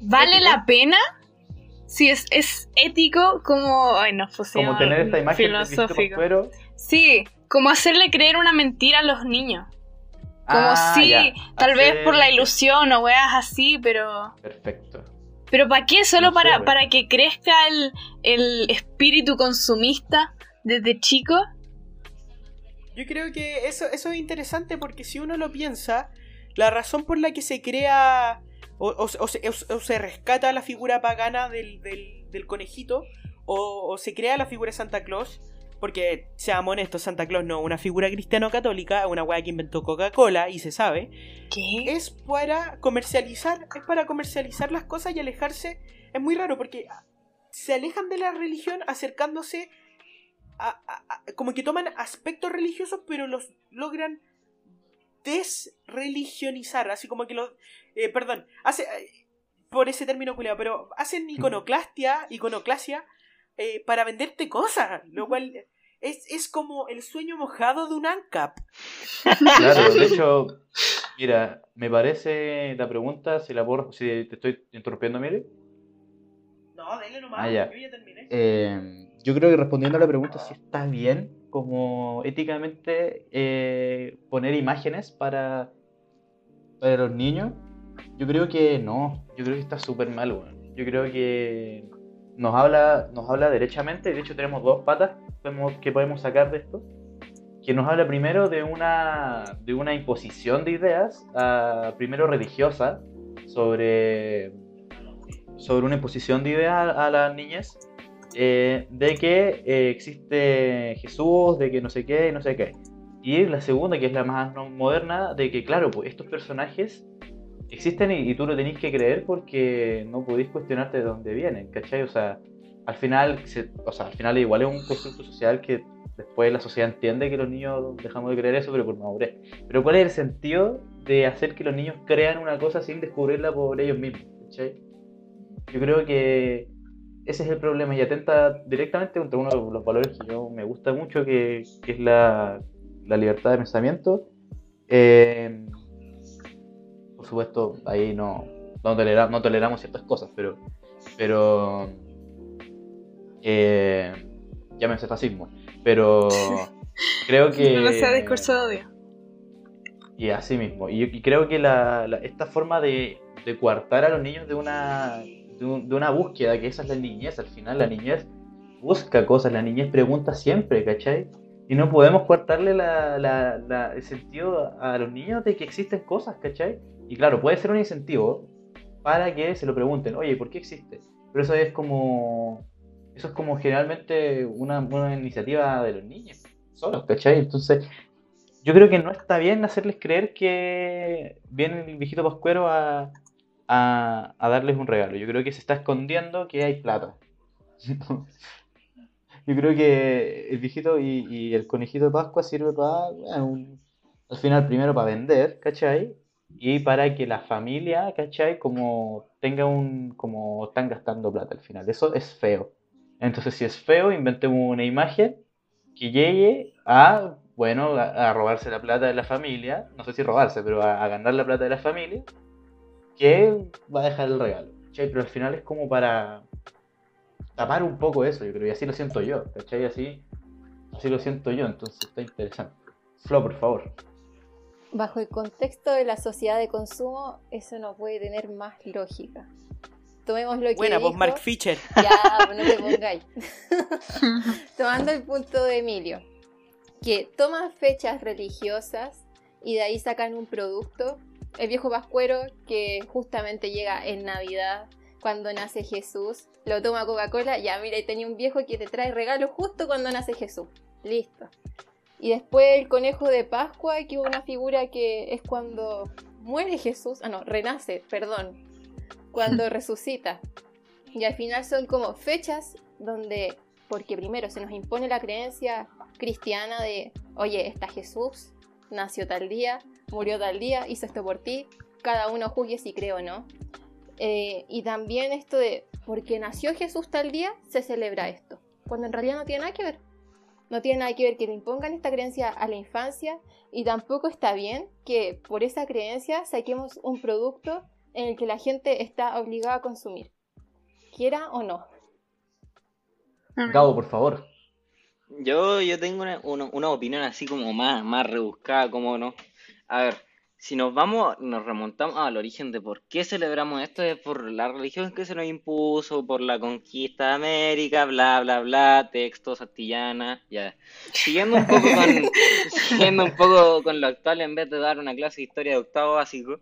¿vale ¿Ético? la pena? Si es, es ético, como, ay, no, fusión Como tener esta imagen filosófico. Pascuero. Sí, como hacerle creer una mentira a los niños. Como Ah, si, ya. tal vez por la ilusión o weas así, pero... Perfecto. ¿Pero para qué? ¿Solo No para, para que crezca el, el espíritu consumista desde chico? Yo creo que eso, eso es interesante porque si uno lo piensa, la razón por la que se crea o, o- o se, o- se rescata la figura pagana del, del- del conejito o, se crea la figura de Santa Claus, porque seamos honestos, Santa Claus no es una figura cristiano-católica, es una weá que inventó Coca-Cola y se sabe, ¿Qué? es para comercializar, es para comercializar las cosas y alejarse. Es muy raro porque se alejan de la religión acercándose a, a- a- como que toman aspectos religiosos, pero los logran desreligionizar, así como que los eh, perdón, hace eh, por ese término culiao, pero hacen iconoclastia, iconoclasia eh, para venderte cosas, lo cual es, es como el sueño mojado de un ANCAP. Claro, de hecho, mira, me parece la pregunta, si la puedo, si te estoy interrumpiendo, mire. No, dale nomás, Ah, ya. yo ya terminé. Eh, yo creo que respondiendo a la pregunta si está bien como éticamente eh, poner imágenes para, para los niños, yo creo que no, yo creo que está súper mal, weón. Yo creo que nos habla, nos habla derechamente, de hecho tenemos dos patas que podemos sacar de esto, que nos habla primero de una, de una imposición de ideas, ah, primero religiosa, sobre, sobre una imposición de ideas a, las niñas, eh, de que eh, existe Jesús, de que no sé qué, no sé qué. Y la segunda, que es la más moderna, de que claro, pues estos personajes existen y, y tú lo tenés que creer porque no podéis cuestionarte de dónde vienen, ¿cachai? O sea, al final, se- o sea, al final igual es un constructo social que después la sociedad entiende que los niños dejamos de creer eso, pero por madurez. Pero ¿cuál es el sentido de hacer que los niños crean una cosa sin descubrirla por ellos mismos? ¿cachai? Yo creo que ese es el problema y atenta directamente contra uno de los valores que yo me gusta mucho, que, que es la, la libertad de pensamiento. Eh, por supuesto, ahí no, no, tolera- no toleramos ciertas cosas, pero, pero eh, llámense fascismo. Pero creo que... No sea discurso de odio. Y así mismo. Y, y creo que la, la- esta forma de, de coartar a los niños de una, de, un- de una búsqueda, que esa es la niñez, al final la niñez busca cosas, la niñez pregunta siempre, ¿cachai? Y no podemos coartarle la, la- la- el sentido a los niños de que existen cosas, ¿cachai? Y claro, puede ser un incentivo para que se lo pregunten, oye, ¿por qué existe? Pero eso es como, eso es como generalmente una, una iniciativa de los niños, solos, ¿cachai? Entonces, yo creo que no está bien hacerles creer que viene el viejito pascuero a, a, a darles un regalo. Yo creo que se está escondiendo que hay plata. Yo creo que el viejito y, y el conejito de Pascua sirve para, bueno, un- al final, primero para vender, ¿cachai? Y para que la familia, ¿cachai? Como tenga un, como están gastando plata al final. Eso es feo. Entonces, si es feo, inventemos una imagen que llegue a, bueno, a, a robarse la plata de la familia, no sé si robarse, pero a, a ganar la plata de la familia, que va a dejar el regalo. ¿cachai? Pero al final es como para tapar un poco eso, yo creo, y así lo siento yo, ¿cachai? Así, así lo siento yo, entonces está interesante. Flo, por favor. Bajo el contexto de la sociedad de consumo, eso no puede tener más lógica. Tomemos lo que Buena, vos Mark Fisher. Ya, no te pongáis. Tomando el punto de Emilio, que toman fechas religiosas y de ahí sacan un producto. El viejo pascuero que justamente llega en Navidad, cuando nace Jesús, lo toma Coca-Cola, ya mira, y tenía un viejo que te trae regalo justo cuando nace Jesús. Listo. Y después el conejo de Pascua, que hubo una figura que es cuando muere Jesús, ah no, renace, perdón, cuando resucita. Y al final son como fechas donde, porque primero se nos impone la creencia cristiana de, oye, está Jesús, nació tal día, murió tal día, hizo esto por ti, cada uno juzgue si cree o no. Eh, y también esto de, porque nació Jesús tal día, se celebra esto, cuando en realidad no tiene nada que ver. No tiene nada que ver que le impongan esta creencia a la infancia y tampoco está bien que por esa creencia saquemos un producto en el que la gente está obligada a consumir, quiera o no. Gabo, por favor. Yo, yo tengo una, una, una opinión así como más, más rebuscada, como no. A ver, si nos vamos, nos remontamos al origen de por qué celebramos esto, es por la religión que se nos impuso, por la conquista de América, bla, bla, bla, textos, astillana, ya. Siguiendo un poco con, siguiendo un poco con lo actual, en vez de dar una clase de historia de octavo básico,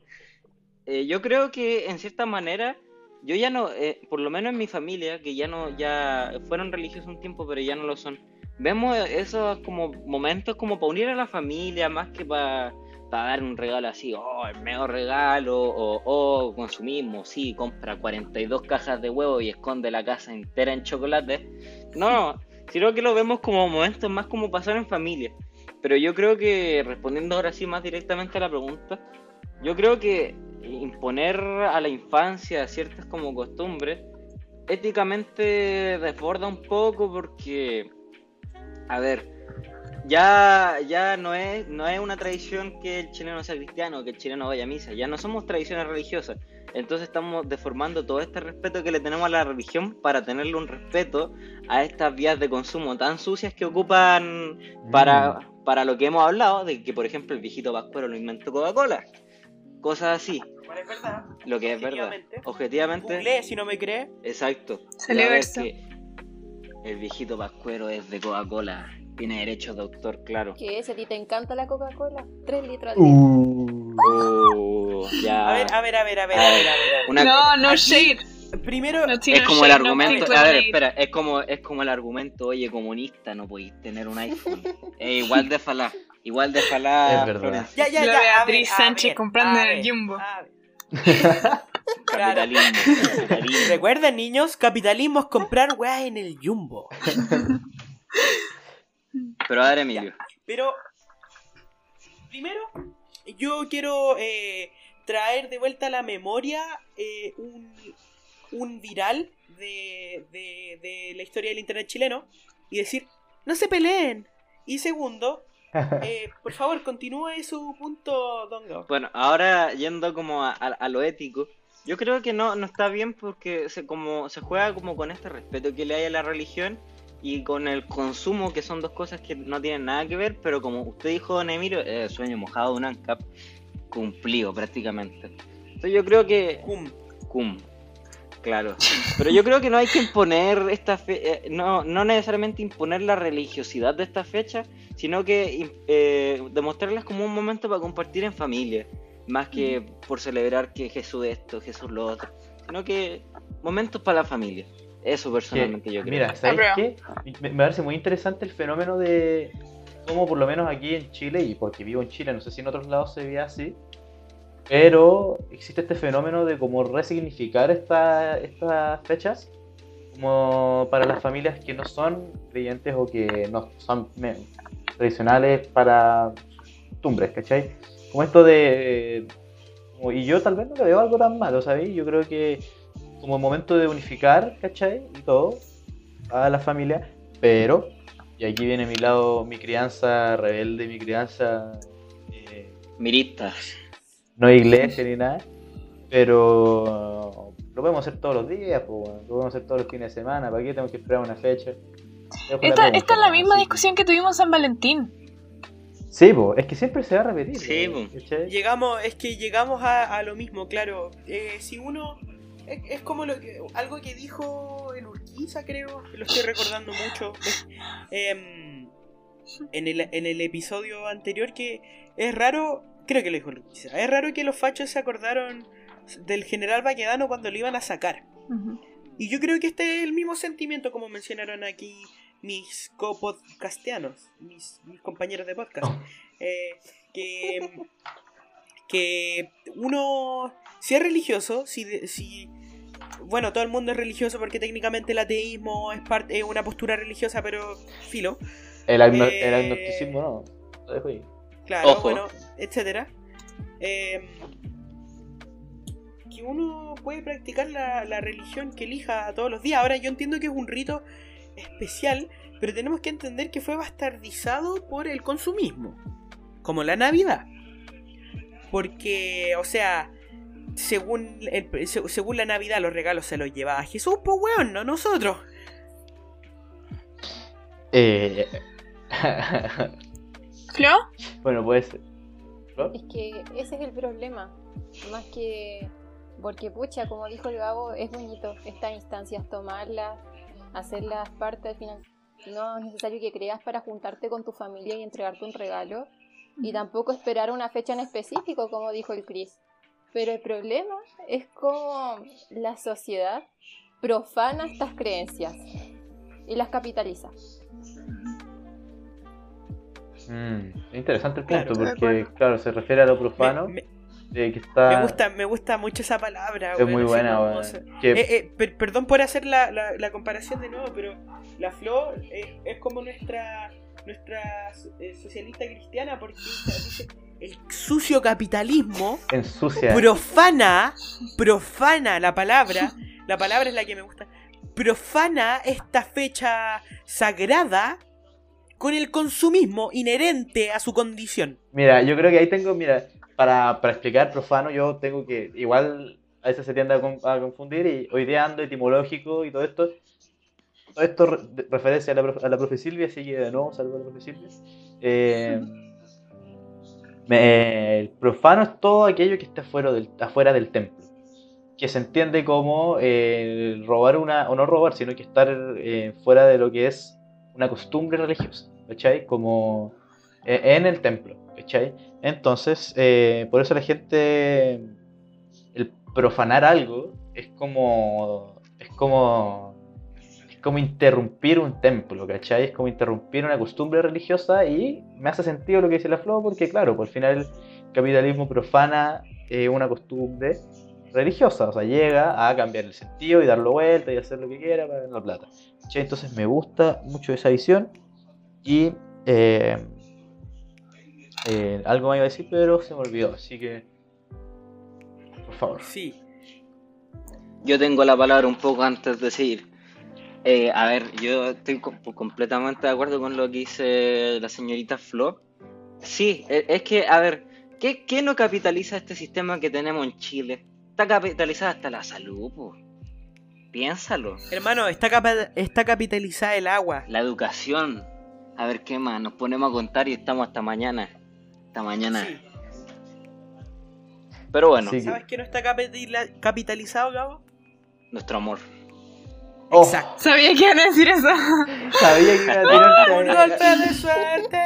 eh, yo creo que en cierta manera, yo ya no, eh, por lo menos en mi familia, que ya no, ya fueron religiosos un tiempo, pero ya no lo son vemos esos como momentos como para unir a la familia más que para dar un regalo así, oh, el mejor regalo, o oh, consumismo, sí, compra 42 cajas de huevo y esconde la casa entera en chocolate. No, sino que lo vemos como momentos más como pasar en familia. Pero yo creo que, respondiendo ahora sí más directamente a la pregunta, yo creo que imponer a la infancia ciertas como costumbres éticamente desborda un poco porque a ver, ya, ya no es, no es una tradición que el chileno sea cristiano, que el chileno vaya a misa, ya no somos tradiciones religiosas. Entonces estamos deformando todo este respeto que le tenemos a la religión para tenerle un respeto a estas vías de consumo tan sucias que ocupan para, para lo que hemos hablado, de que por ejemplo el viejito Pascuero lo inventó Coca-Cola. cosas así. Bueno, es verdad. Lo que es verdad. Objetivamente. Objetivamente, Google, si no me cree. exacto. Salió verso. que el viejito Pascuero es de Coca-Cola. Tiene derecho, doctor, claro. ¿Qué es? ¿A ti te encanta la Coca-Cola? 3 litros al día. Uh. Oh, ya. A ver, a ver, a ver, a ver, a ver, a. Una- No, no shade. Primero, No, sí, es no como el shade, no argumento, people a ver, espera, es como, es como el argumento, oye, comunista, no podéis tener un iPhone. Es igual de falá, igual de falá. Es verdad. Ya, ya, ya. Beatriz Sánchez comprando en el ver, Jumbo. Claro. Capitalismo, capitalismo. Recuerden, niños, capitalismo es comprar weas en el Jumbo. Pero a ver, Emilio. Pero, primero, yo quiero eh, traer de vuelta a la memoria eh, un, un viral de, de, de la historia del internet chileno y decir, no se peleen. Y segundo, eh, por favor, continúe su punto, Dongo. Bueno, ahora yendo como a, a- a lo ético, yo creo que no, no está bien porque se, como, se juega como con este respeto que le hay a la religión y con el consumo, que son dos cosas que no tienen nada que ver, pero como usted dijo, don Emilio, eh, sueño mojado de un ANCAP cumplido prácticamente. Entonces yo creo que... Cum. Cum. Claro. Pero yo creo que no hay que imponer esta fe eh, no, no necesariamente imponer la religiosidad de esta fecha, sino que eh, demostrarlas como un momento para compartir en familia, más que por celebrar que Jesús esto, Jesús lo otro, sino que momentos para la familia. Eso personalmente yo creo. Mira, ¿sabéis Apruebo. qué? Me, me parece muy interesante el fenómeno de cómo por lo menos aquí en Chile, y porque vivo en Chile, no sé si en otros lados se ve así, pero existe este fenómeno de como resignificar esta- estas fechas como para las familias que no son creyentes o que no son tradicionales para costumbres, ¿cachai? Como esto de... como- y yo tal vez no le veo algo tan malo, ¿sabéis? Yo creo que como momento de unificar, ¿cachai? Y todo a la familia, pero, y aquí viene mi lado, mi crianza rebelde, mi crianza eh, Miristas. no iglesia ni nada, pero lo podemos hacer todos los días, pues, bueno, lo podemos hacer todos los fines de semana, ¿para qué tengo que esperar una fecha? Esta, esta es la misma discusión que tuvimos en San Valentín. Sí, pues, es que siempre se va a repetir. Sí. Llegamos, es que llegamos a, a lo mismo, claro. Eh, si uno. Es, es como lo que, algo que dijo el Urquiza, creo, lo estoy recordando mucho. Em, en, el, en el episodio anterior, que es raro, creo que lo dijo el Urquiza, es raro que los fachos se acordaron del general Baquedano cuando lo iban a sacar. Ujú. Y yo creo que este es el mismo sentimiento como mencionaron aquí mis copodcastianos, mis, mis compañeros de podcast. Eh, que, que uno, si es religioso, si, de- si bueno, todo el mundo es religioso porque técnicamente el ateísmo es parte es una postura religiosa, pero filo, El, agno- Eh, el agnosticismo no. Lo dejo ahí. claro, Ojo. bueno, etcétera. Eh, que uno puede practicar la, la religión que elija todos los días. Ahora yo entiendo que es un rito especial, pero tenemos que entender que fue bastardizado por el consumismo, como la Navidad. Porque, o sea, según, el- se- según la Navidad los regalos se los llevaba Jesús, pues weón, no nosotros. Eh, ¿Flo? bueno, puede ser. ¿No? Es que ese es el problema. Más que. Porque, pucha, como dijo el Gabo, es bonito estas instancias, tomarlas, hacerlas parte al final. No es necesario que creas para juntarte con tu familia y entregarte un regalo. Y tampoco esperar una fecha en específico, como dijo el Chris. Pero el problema es como la sociedad profana estas creencias y las capitaliza. Mm, es interesante el punto, porque, claro, se refiere a lo profano, Me, me- de que está. me gusta, me gusta mucho esa palabra. Es muy buena, Que- Eh, eh, per- perdón por hacer la, la- la comparación de nuevo, pero la flor es, es como nuestra nuestra eh, socialista cristiana porque dice el sucio capitalismo ensucia. profana, profana la palabra, la palabra es la que me gusta, profana esta fecha sagrada con el consumismo inherente a su condición. Mira, yo creo que ahí tengo, mira, para, para explicar profano, yo tengo que, igual a veces se tiende a, con- a confundir y hoy día ando etimológico y todo esto. Todo esto referencia a la, a la profe Silvia, así que de nuevo saludo a la profe Silvia. Eh, el profano es todo aquello que está fuera del, afuera del templo. Que se entiende como eh, robar una, o no robar, sino que estar eh, fuera de lo que es una costumbre religiosa, ¿cachai? Como en el templo, ¿cachai? Entonces, eh, por eso la gente, el profanar algo es como, es como, es como interrumpir un templo, ¿cachai? Es como interrumpir una costumbre religiosa y me hace sentido lo que dice la Flo, porque claro, por al final el capitalismo profana eh, una costumbre religiosa, o sea, llega a cambiar el sentido y darlo vuelta y hacer lo que quiera para ganar plata. ¿cachai? Entonces me gusta mucho esa visión y eh, eh, algo me iba a decir, pero se me olvidó, así que por favor. Sí. Yo tengo la palabra un poco antes de seguir. Eh, a ver, yo estoy com- completamente de acuerdo con lo que dice la señorita Flo. Sí, e- es que, a ver, ¿qué, qué no capitaliza este sistema que tenemos en Chile? Está capitalizada hasta la salud, po. Piénsalo. Hermano, está, capa- está capitalizada el agua. La educación. A ver, ¿qué más? Nos ponemos a contar y estamos hasta mañana. Hasta mañana. Sí. Pero bueno, Sí. ¿Sabes qué no está capitalizado, Gabo? nuestro amor. Oh, Exacto. Sabía que iban a decir eso. sabía que iba a Un tirar golpe de suerte.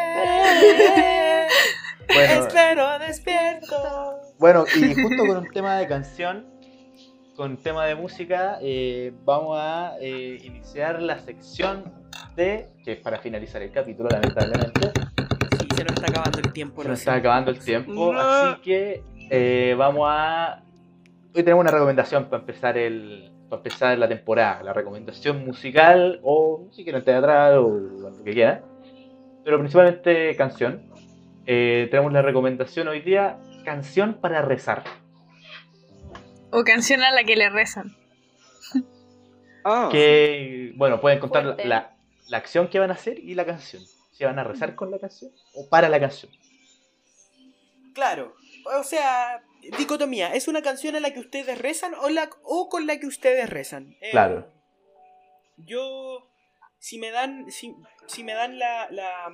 bueno, Espero despierto. Bueno, y justo con un tema de canción, con un tema de música, eh, vamos a eh, iniciar la sección de, que es para finalizar el capítulo, lamentablemente. Se nos está acabando el tiempo. Se nos está acabando el tiempo, No. así que eh, vamos a... Hoy tenemos una recomendación para empezar el para empezar la temporada, la recomendación musical o si quieren teatral o lo que quieran, pero principalmente canción. Eh, tenemos la recomendación hoy día, canción para rezar. O canción a la que le rezan. Ah, que, bueno, pueden contar la- la acción que van a hacer y la canción. Si van a rezar con la canción o para la canción. Claro. O sea, dicotomía. ¿Es una canción a la que ustedes rezan o, la, o con la que ustedes rezan? Eh, Claro. Yo, si me dan, si, si me dan la, la,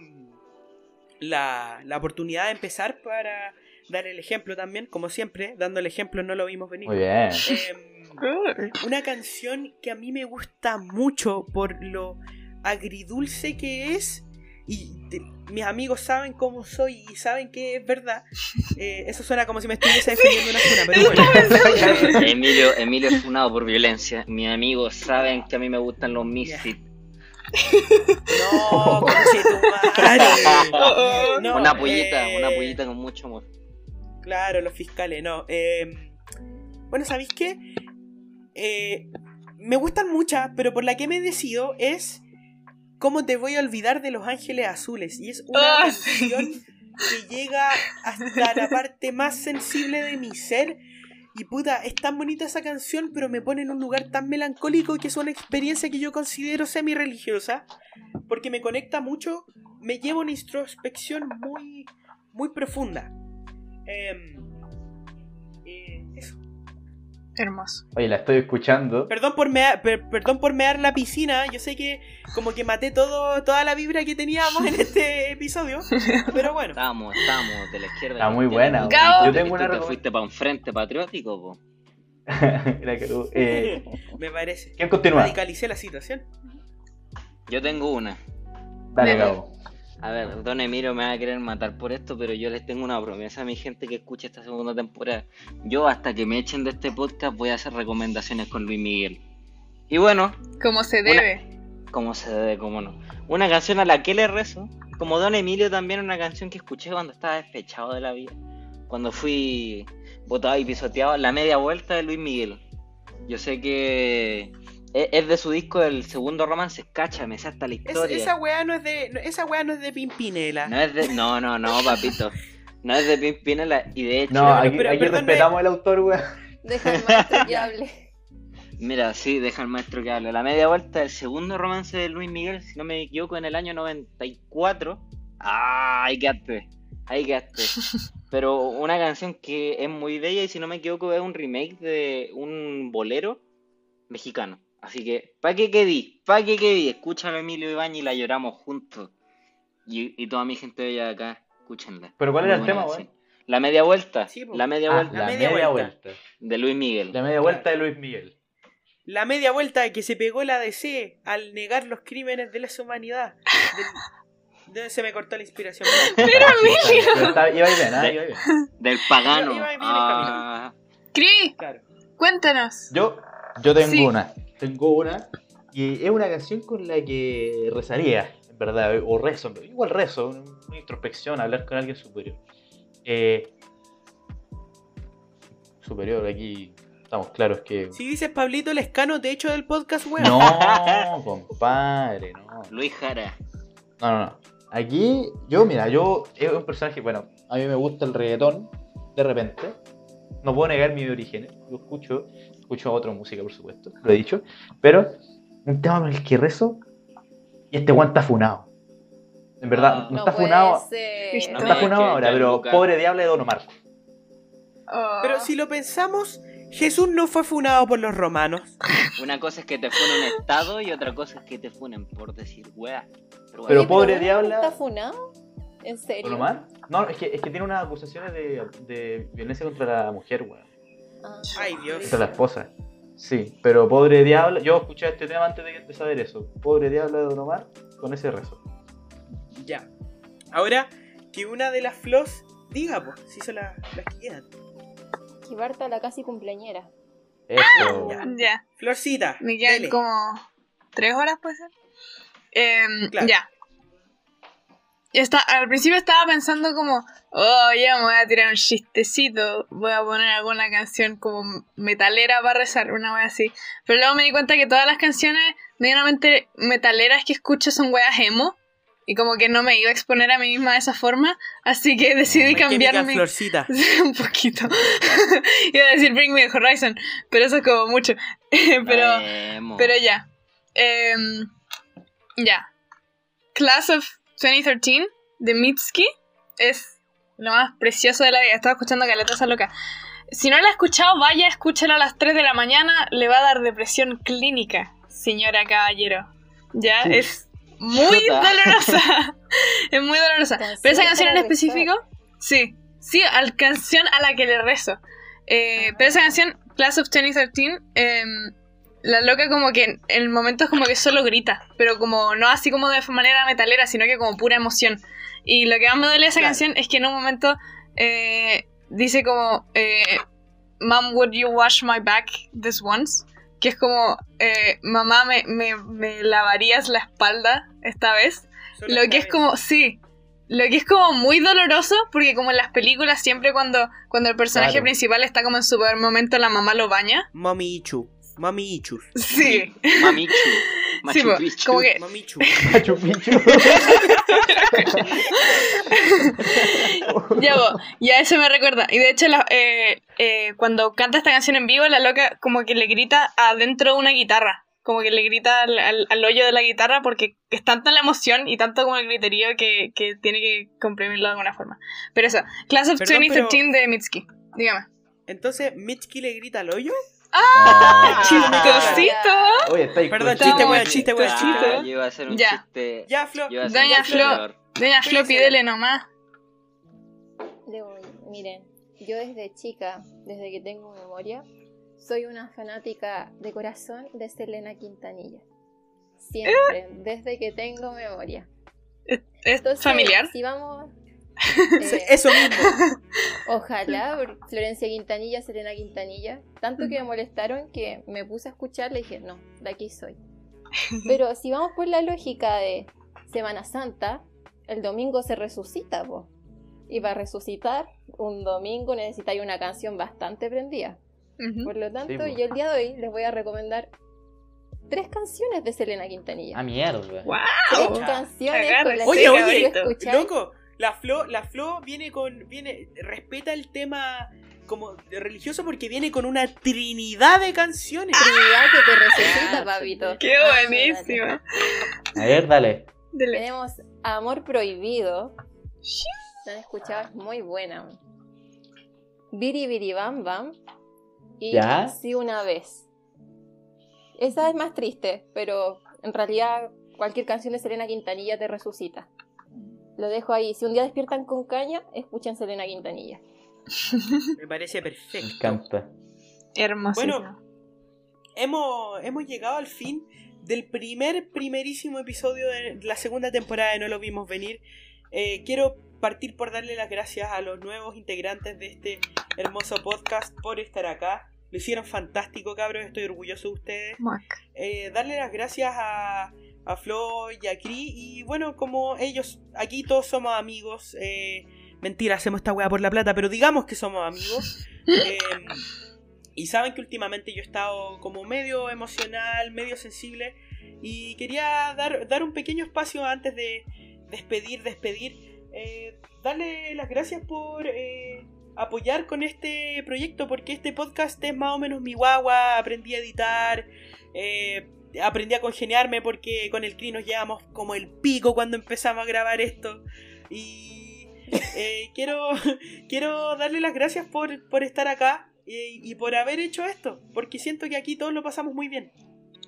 la, la oportunidad de empezar para dar el ejemplo también, como siempre, dando el ejemplo no lo vimos venir. Muy bien. Em, una canción que a mí me gusta mucho por lo agridulce que es. Y te- mis amigos saben cómo soy y saben que es verdad. Eh, eso suena como si me estuviese defendiendo una cuna, pero bueno. Emilio, Emilio es funado por violencia. Mis amigos saben que a mí me gustan los Misfits. No, conche tu madre. No, una pollita, eh, una pollita con mucho amor. Claro, los fiscales, no. eh, bueno, ¿sabéis qué? Eh, me gustan muchas, pero por la que me decido es ¿Cómo te voy a olvidar de Los Ángeles Azules? Y es una Ah, canción que llega hasta la parte más sensible de mi ser. Y puta, es tan bonita esa canción, pero me pone en un lugar tan melancólico que es una experiencia que yo considero semi-religiosa. Porque me conecta mucho, me lleva a una introspección muy, muy profunda. Eh. Hermoso. Oye, la estoy escuchando. Perdón por mear, per- perdón por mear la piscina. Yo sé que como que maté todo, toda la vibra que teníamos en este episodio. Pero bueno. Estábamos, estábamos de la izquierda. Está muy buena. Yo tengo una te fuiste para un frente patriótico, po. Mira que tú, eh, Me parece. ¿Quién continúa? Radicalicé la situación. Yo tengo una. Dale, Dale. Gabo. A ver, Don Emilio me va a querer matar por esto, pero yo les tengo una promesa a mi gente que escucha esta segunda temporada. Yo hasta que me echen de este podcast voy a hacer recomendaciones con Luis Miguel. Y bueno, Como se debe. como se debe, como no. Una canción a la que le rezo, como Don Emilio también una canción que escuché cuando estaba despechado de la vida. Cuando fui botado y pisoteado, La Media Vuelta de Luis Miguel. Yo sé que es, de su disco del segundo romance, cacha, me sé hasta la Es- historia. esa weá no es de. no- esa weá no es de Pimpinela. No es de. No, no, no, papito. No es de Pimpinela. Y de hecho, No, pero- aquí, pero- aquí perdón, respetamos el autor, weón. Deja el maestro que hable. mira, sí, deja al maestro que hable. La media vuelta del segundo romance de Luis Miguel, si no me equivoco, en el año 94. Ah, ahí quedaste. Ahí quedaste. Pero una canción que es muy bella y si no me equivoco es un remake de un bolero mexicano. Así que, ¿pa' qué quedí? ¿Pa' qué quedí? Escúchalo Emilio Ibañez y la lloramos juntos. Y, y toda mi gente de acá. Escúchenla. ¿Pero cuál era Muy el tema, sí. La media vuelta. Sí, la media Ah, vuelta la, media media, vuelta. vuelta. de Luis Miguel. La media vuelta de Luis Miguel. La media vuelta que se pegó la DC al negar los crímenes de la humanidad. Del- de- se me cortó la inspiración. Pero Pero está- iba bien, ¿ah? Iba bien. Del pagano. Iba- iba bien el a- Cris, Claro. cuéntanos. Yo, yo tengo Sí. una. Tengo una. Y es una canción con la que rezaría, en verdad. O rezo. Igual rezo. Una introspección, hablar con alguien superior. Eh, superior, aquí estamos claros que. Si dices Pablito Lescano, te echo del podcast, weón. No, compadre, no. Luis Jara. No, no, no. Aquí, yo, mira, yo es un personaje, bueno, a mí me gusta el reggaetón, de repente. No puedo negar mi origen. Yo escucho, escucho otra música, por supuesto, lo he dicho. Pero, un tema por el que rezo, y este guante está funado. En verdad, no, No está funado. ser. No está es funado ahora, pero pobre diablo de Don Omar. Oh. Pero si lo pensamos, Jesús no fue funado por los romanos. Una cosa es que te funen un estado y otra cosa es que te funen por decir weá. Pero, Pero pobre diabla- ¿Está funado? ¿En serio? ¿Don Omar? No, es que, es que tiene unas acusaciones de, de violencia contra la mujer, weón. Ah. Ay, Dios. Contra la esposa. Sí, pero pobre diablo, yo escuché este tema antes de, de saber eso. Pobre diablo de Don Omar con ese rezo. Ya. Ahora, que una de las flos diga, pues, si son las, las que quedan. Kibarta la casi cumpleañera. Eso. Ya. Ya, Florcita. me quedan dele. como tres horas, puede ser. Em, Claro. Ya. Está, al principio estaba pensando como, oh, ya me voy a tirar un chistecito, voy a poner alguna canción como metalera para rezar, una wea así. Pero luego me di cuenta que todas las canciones medianamente metaleras que escucho son weas emo. Y como que no me iba a exponer a mí misma de esa forma, así que decidí cambiarme. Florcita. un poquito. Iba a decir Bring Me the Horizon, pero eso es como mucho. pero, Emo. pero ya. Em, ya. Class of 2013 de Mitski es lo más precioso de la vida. Estaba escuchando Caleta esa loca. Si no la ha escuchado, vaya, escúchela a las 3 de la mañana. Le va a dar depresión clínica, señora caballero. Ya, es muy Chuta. dolorosa. es muy dolorosa. Canción Pero esa canción en específico, sí. Sí, al canción a la que le rezo. Eh, pero esa canción, Class of 2013, em, la loca como que en momentos como que solo grita, pero como no así como de manera metalera, sino que como pura emoción. Y lo que más me duele de esa Claro. canción es que en un momento eh, dice como, eh, Mom, would you wash my back this once? Que es como, eh, mamá, me, me, me lavarías la espalda esta vez? Solo Lo que es vez. como, sí, lo que es como muy doloroso, porque como en las películas siempre cuando, cuando el personaje Claro. principal está como en su peor momento, la mamá lo baña. Mami Ichu. Mami Ichu. Sí, Mamichu. sí, Machu po, Picchu. como que Mami Ichu. Machu Picchu. ya, po, y a eso me recuerda. Y de hecho, la- eh, eh, cuando canta esta canción en vivo, la loca como que le grita adentro de una guitarra. Como que le grita al, al- al hoyo de la guitarra porque es tanta la emoción y tanto como el griterío que, que tiene que comprimirlo de alguna forma. Pero eso, Class of Perdón, 2013 de Mitski. Dígame. Entonces, Mitski le grita al hoyo. Ah, ¡Chistosito! Oye, está Perdón, chiste, weón, chiste, weón, chiste. Ah, yo iba a hacer un Ya. chiste. Ya, Flo. Doña Flo. Doña Flo, pídele nomás. Le voy. Miren, yo desde chica, desde que tengo memoria, soy una fanática de corazón de Selena Quintanilla. Siempre, desde que tengo memoria. ¿Es Entonces, familiar? Si vamos. Sí, eh, Eso mismo. Ojalá, Florencia Quintanilla, Selena Quintanilla. Tanto que me molestaron que me puse a escuchar, le dije, no, de aquí soy. Pero si vamos por la lógica de Semana Santa, el domingo se resucita, po. Y para resucitar, un domingo necesitáis una canción bastante prendida. Por lo tanto, po. yo el día de hoy les voy a recomendar tres canciones de Selena Quintanilla. Ah, mierda. Tres ¡Wow! canciones Agarra con las Oye, que Sí, oye, cabrito. escucháis- loco, la Flo, la Flo viene con, viene, respeta el tema como religioso porque viene con una trinidad de canciones. Trinidad que te resucita, Ah, papito. ¡Qué Ah, buenísima! A ver, dale. Tenemos Amor Prohibido. La han escuchado, es muy buena. Biri Biri Bam Bam. Y ¿Ya? Sí una vez. Esa es más triste, pero en realidad cualquier canción de Selena Quintanilla te resucita. Lo dejo ahí. Si un día despiertan con caña, escuchen Selena Quintanilla. Me parece Me perfecto. encanta. Hermosísimo. Bueno. Hemos, hemos llegado al fin del primer, primerísimo episodio de la segunda temporada de No lo vimos venir. Eh, quiero partir por darle las gracias a los nuevos integrantes de este hermoso podcast por estar acá. Lo hicieron fantástico, cabros. Estoy orgulloso de ustedes. Eh, darle las gracias a, a Flo y a Cri. Y bueno, como ellos, aquí todos somos amigos. Eh, mentira, hacemos esta weá por la plata, pero digamos que somos amigos. Eh, y saben que últimamente yo he estado como medio emocional, medio sensible. Y quería dar, dar un pequeño espacio antes de despedir, despedir. eh, darle las gracias por apoyar con este proyecto, porque este podcast es más o menos mi guagua. Aprendí a editar. eh, aprendí a congeniarme porque con el Cri nos llevamos como el pico cuando empezamos a grabar esto. Y eh, quiero, quiero darle las gracias por, por estar acá y, y por haber hecho esto, porque siento que aquí todos lo pasamos muy bien.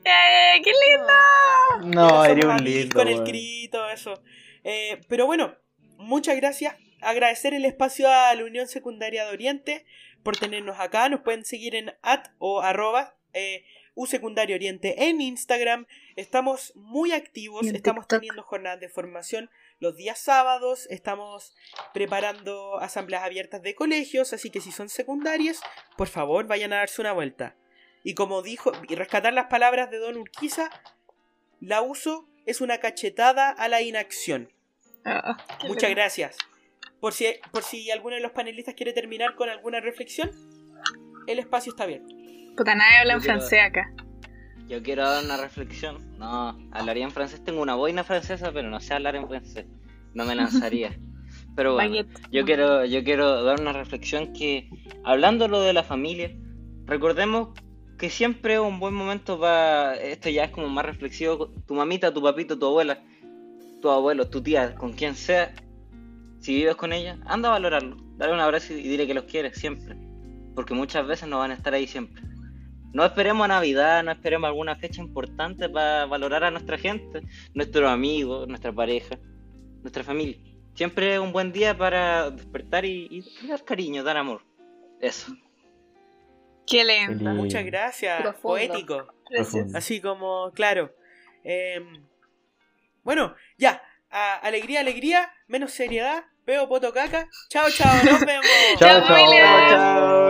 ¡Eh, qué lindo! No, eres un lindo. Con el weón. Cri y todo eso. Eh, pero bueno, muchas gracias. Agradecer el espacio a la Unión Secundaria de Oriente por tenernos acá. Nos pueden seguir en at o arroba eh, U Secundario Oriente en Instagram. Estamos muy activos. Estamos TikTok. teniendo jornadas de formación los días sábados. Estamos preparando asambleas abiertas de colegios. Así que si son secundarias, por favor vayan a darse una vuelta. Y como dijo, y rescatar las palabras de Don Urquiza, la uso es una cachetada a la inacción. Ah, qué Muchas gracias. Por si, por si alguno de los panelistas quiere terminar con alguna reflexión, el espacio está abierto. Puta, nadie habla en Yo quiero- francés acá. Yo quiero dar una reflexión. No, hablaría en francés. Tengo una boina francesa, pero no sé hablar en francés. No me lanzaría. Pero bueno, Baguette. yo quiero, yo quiero dar una reflexión que, hablando lo de la familia, recordemos que siempre es un buen momento para, esto ya es como más reflexivo, tu mamita, tu papito, tu abuela, tu abuelo, tu tía, con quien sea, si vives con ella, anda a valorarlo, dale un abrazo y dile que los quieres siempre, porque muchas veces no van a estar ahí siempre. No esperemos a Navidad, no esperemos alguna fecha importante para valorar a nuestra gente, nuestros amigos, nuestra pareja, nuestra familia. Siempre es un buen día para despertar y, y dar cariño, dar amor. Eso. Qué lindo. Feliz. Muchas gracias, Profundo. poético. Gracias. Así como, claro. Em, bueno, ya. a- alegría, alegría, menos seriedad. Veo poto caca. Chao, chao, nos vemos. Chao, Chao, chao.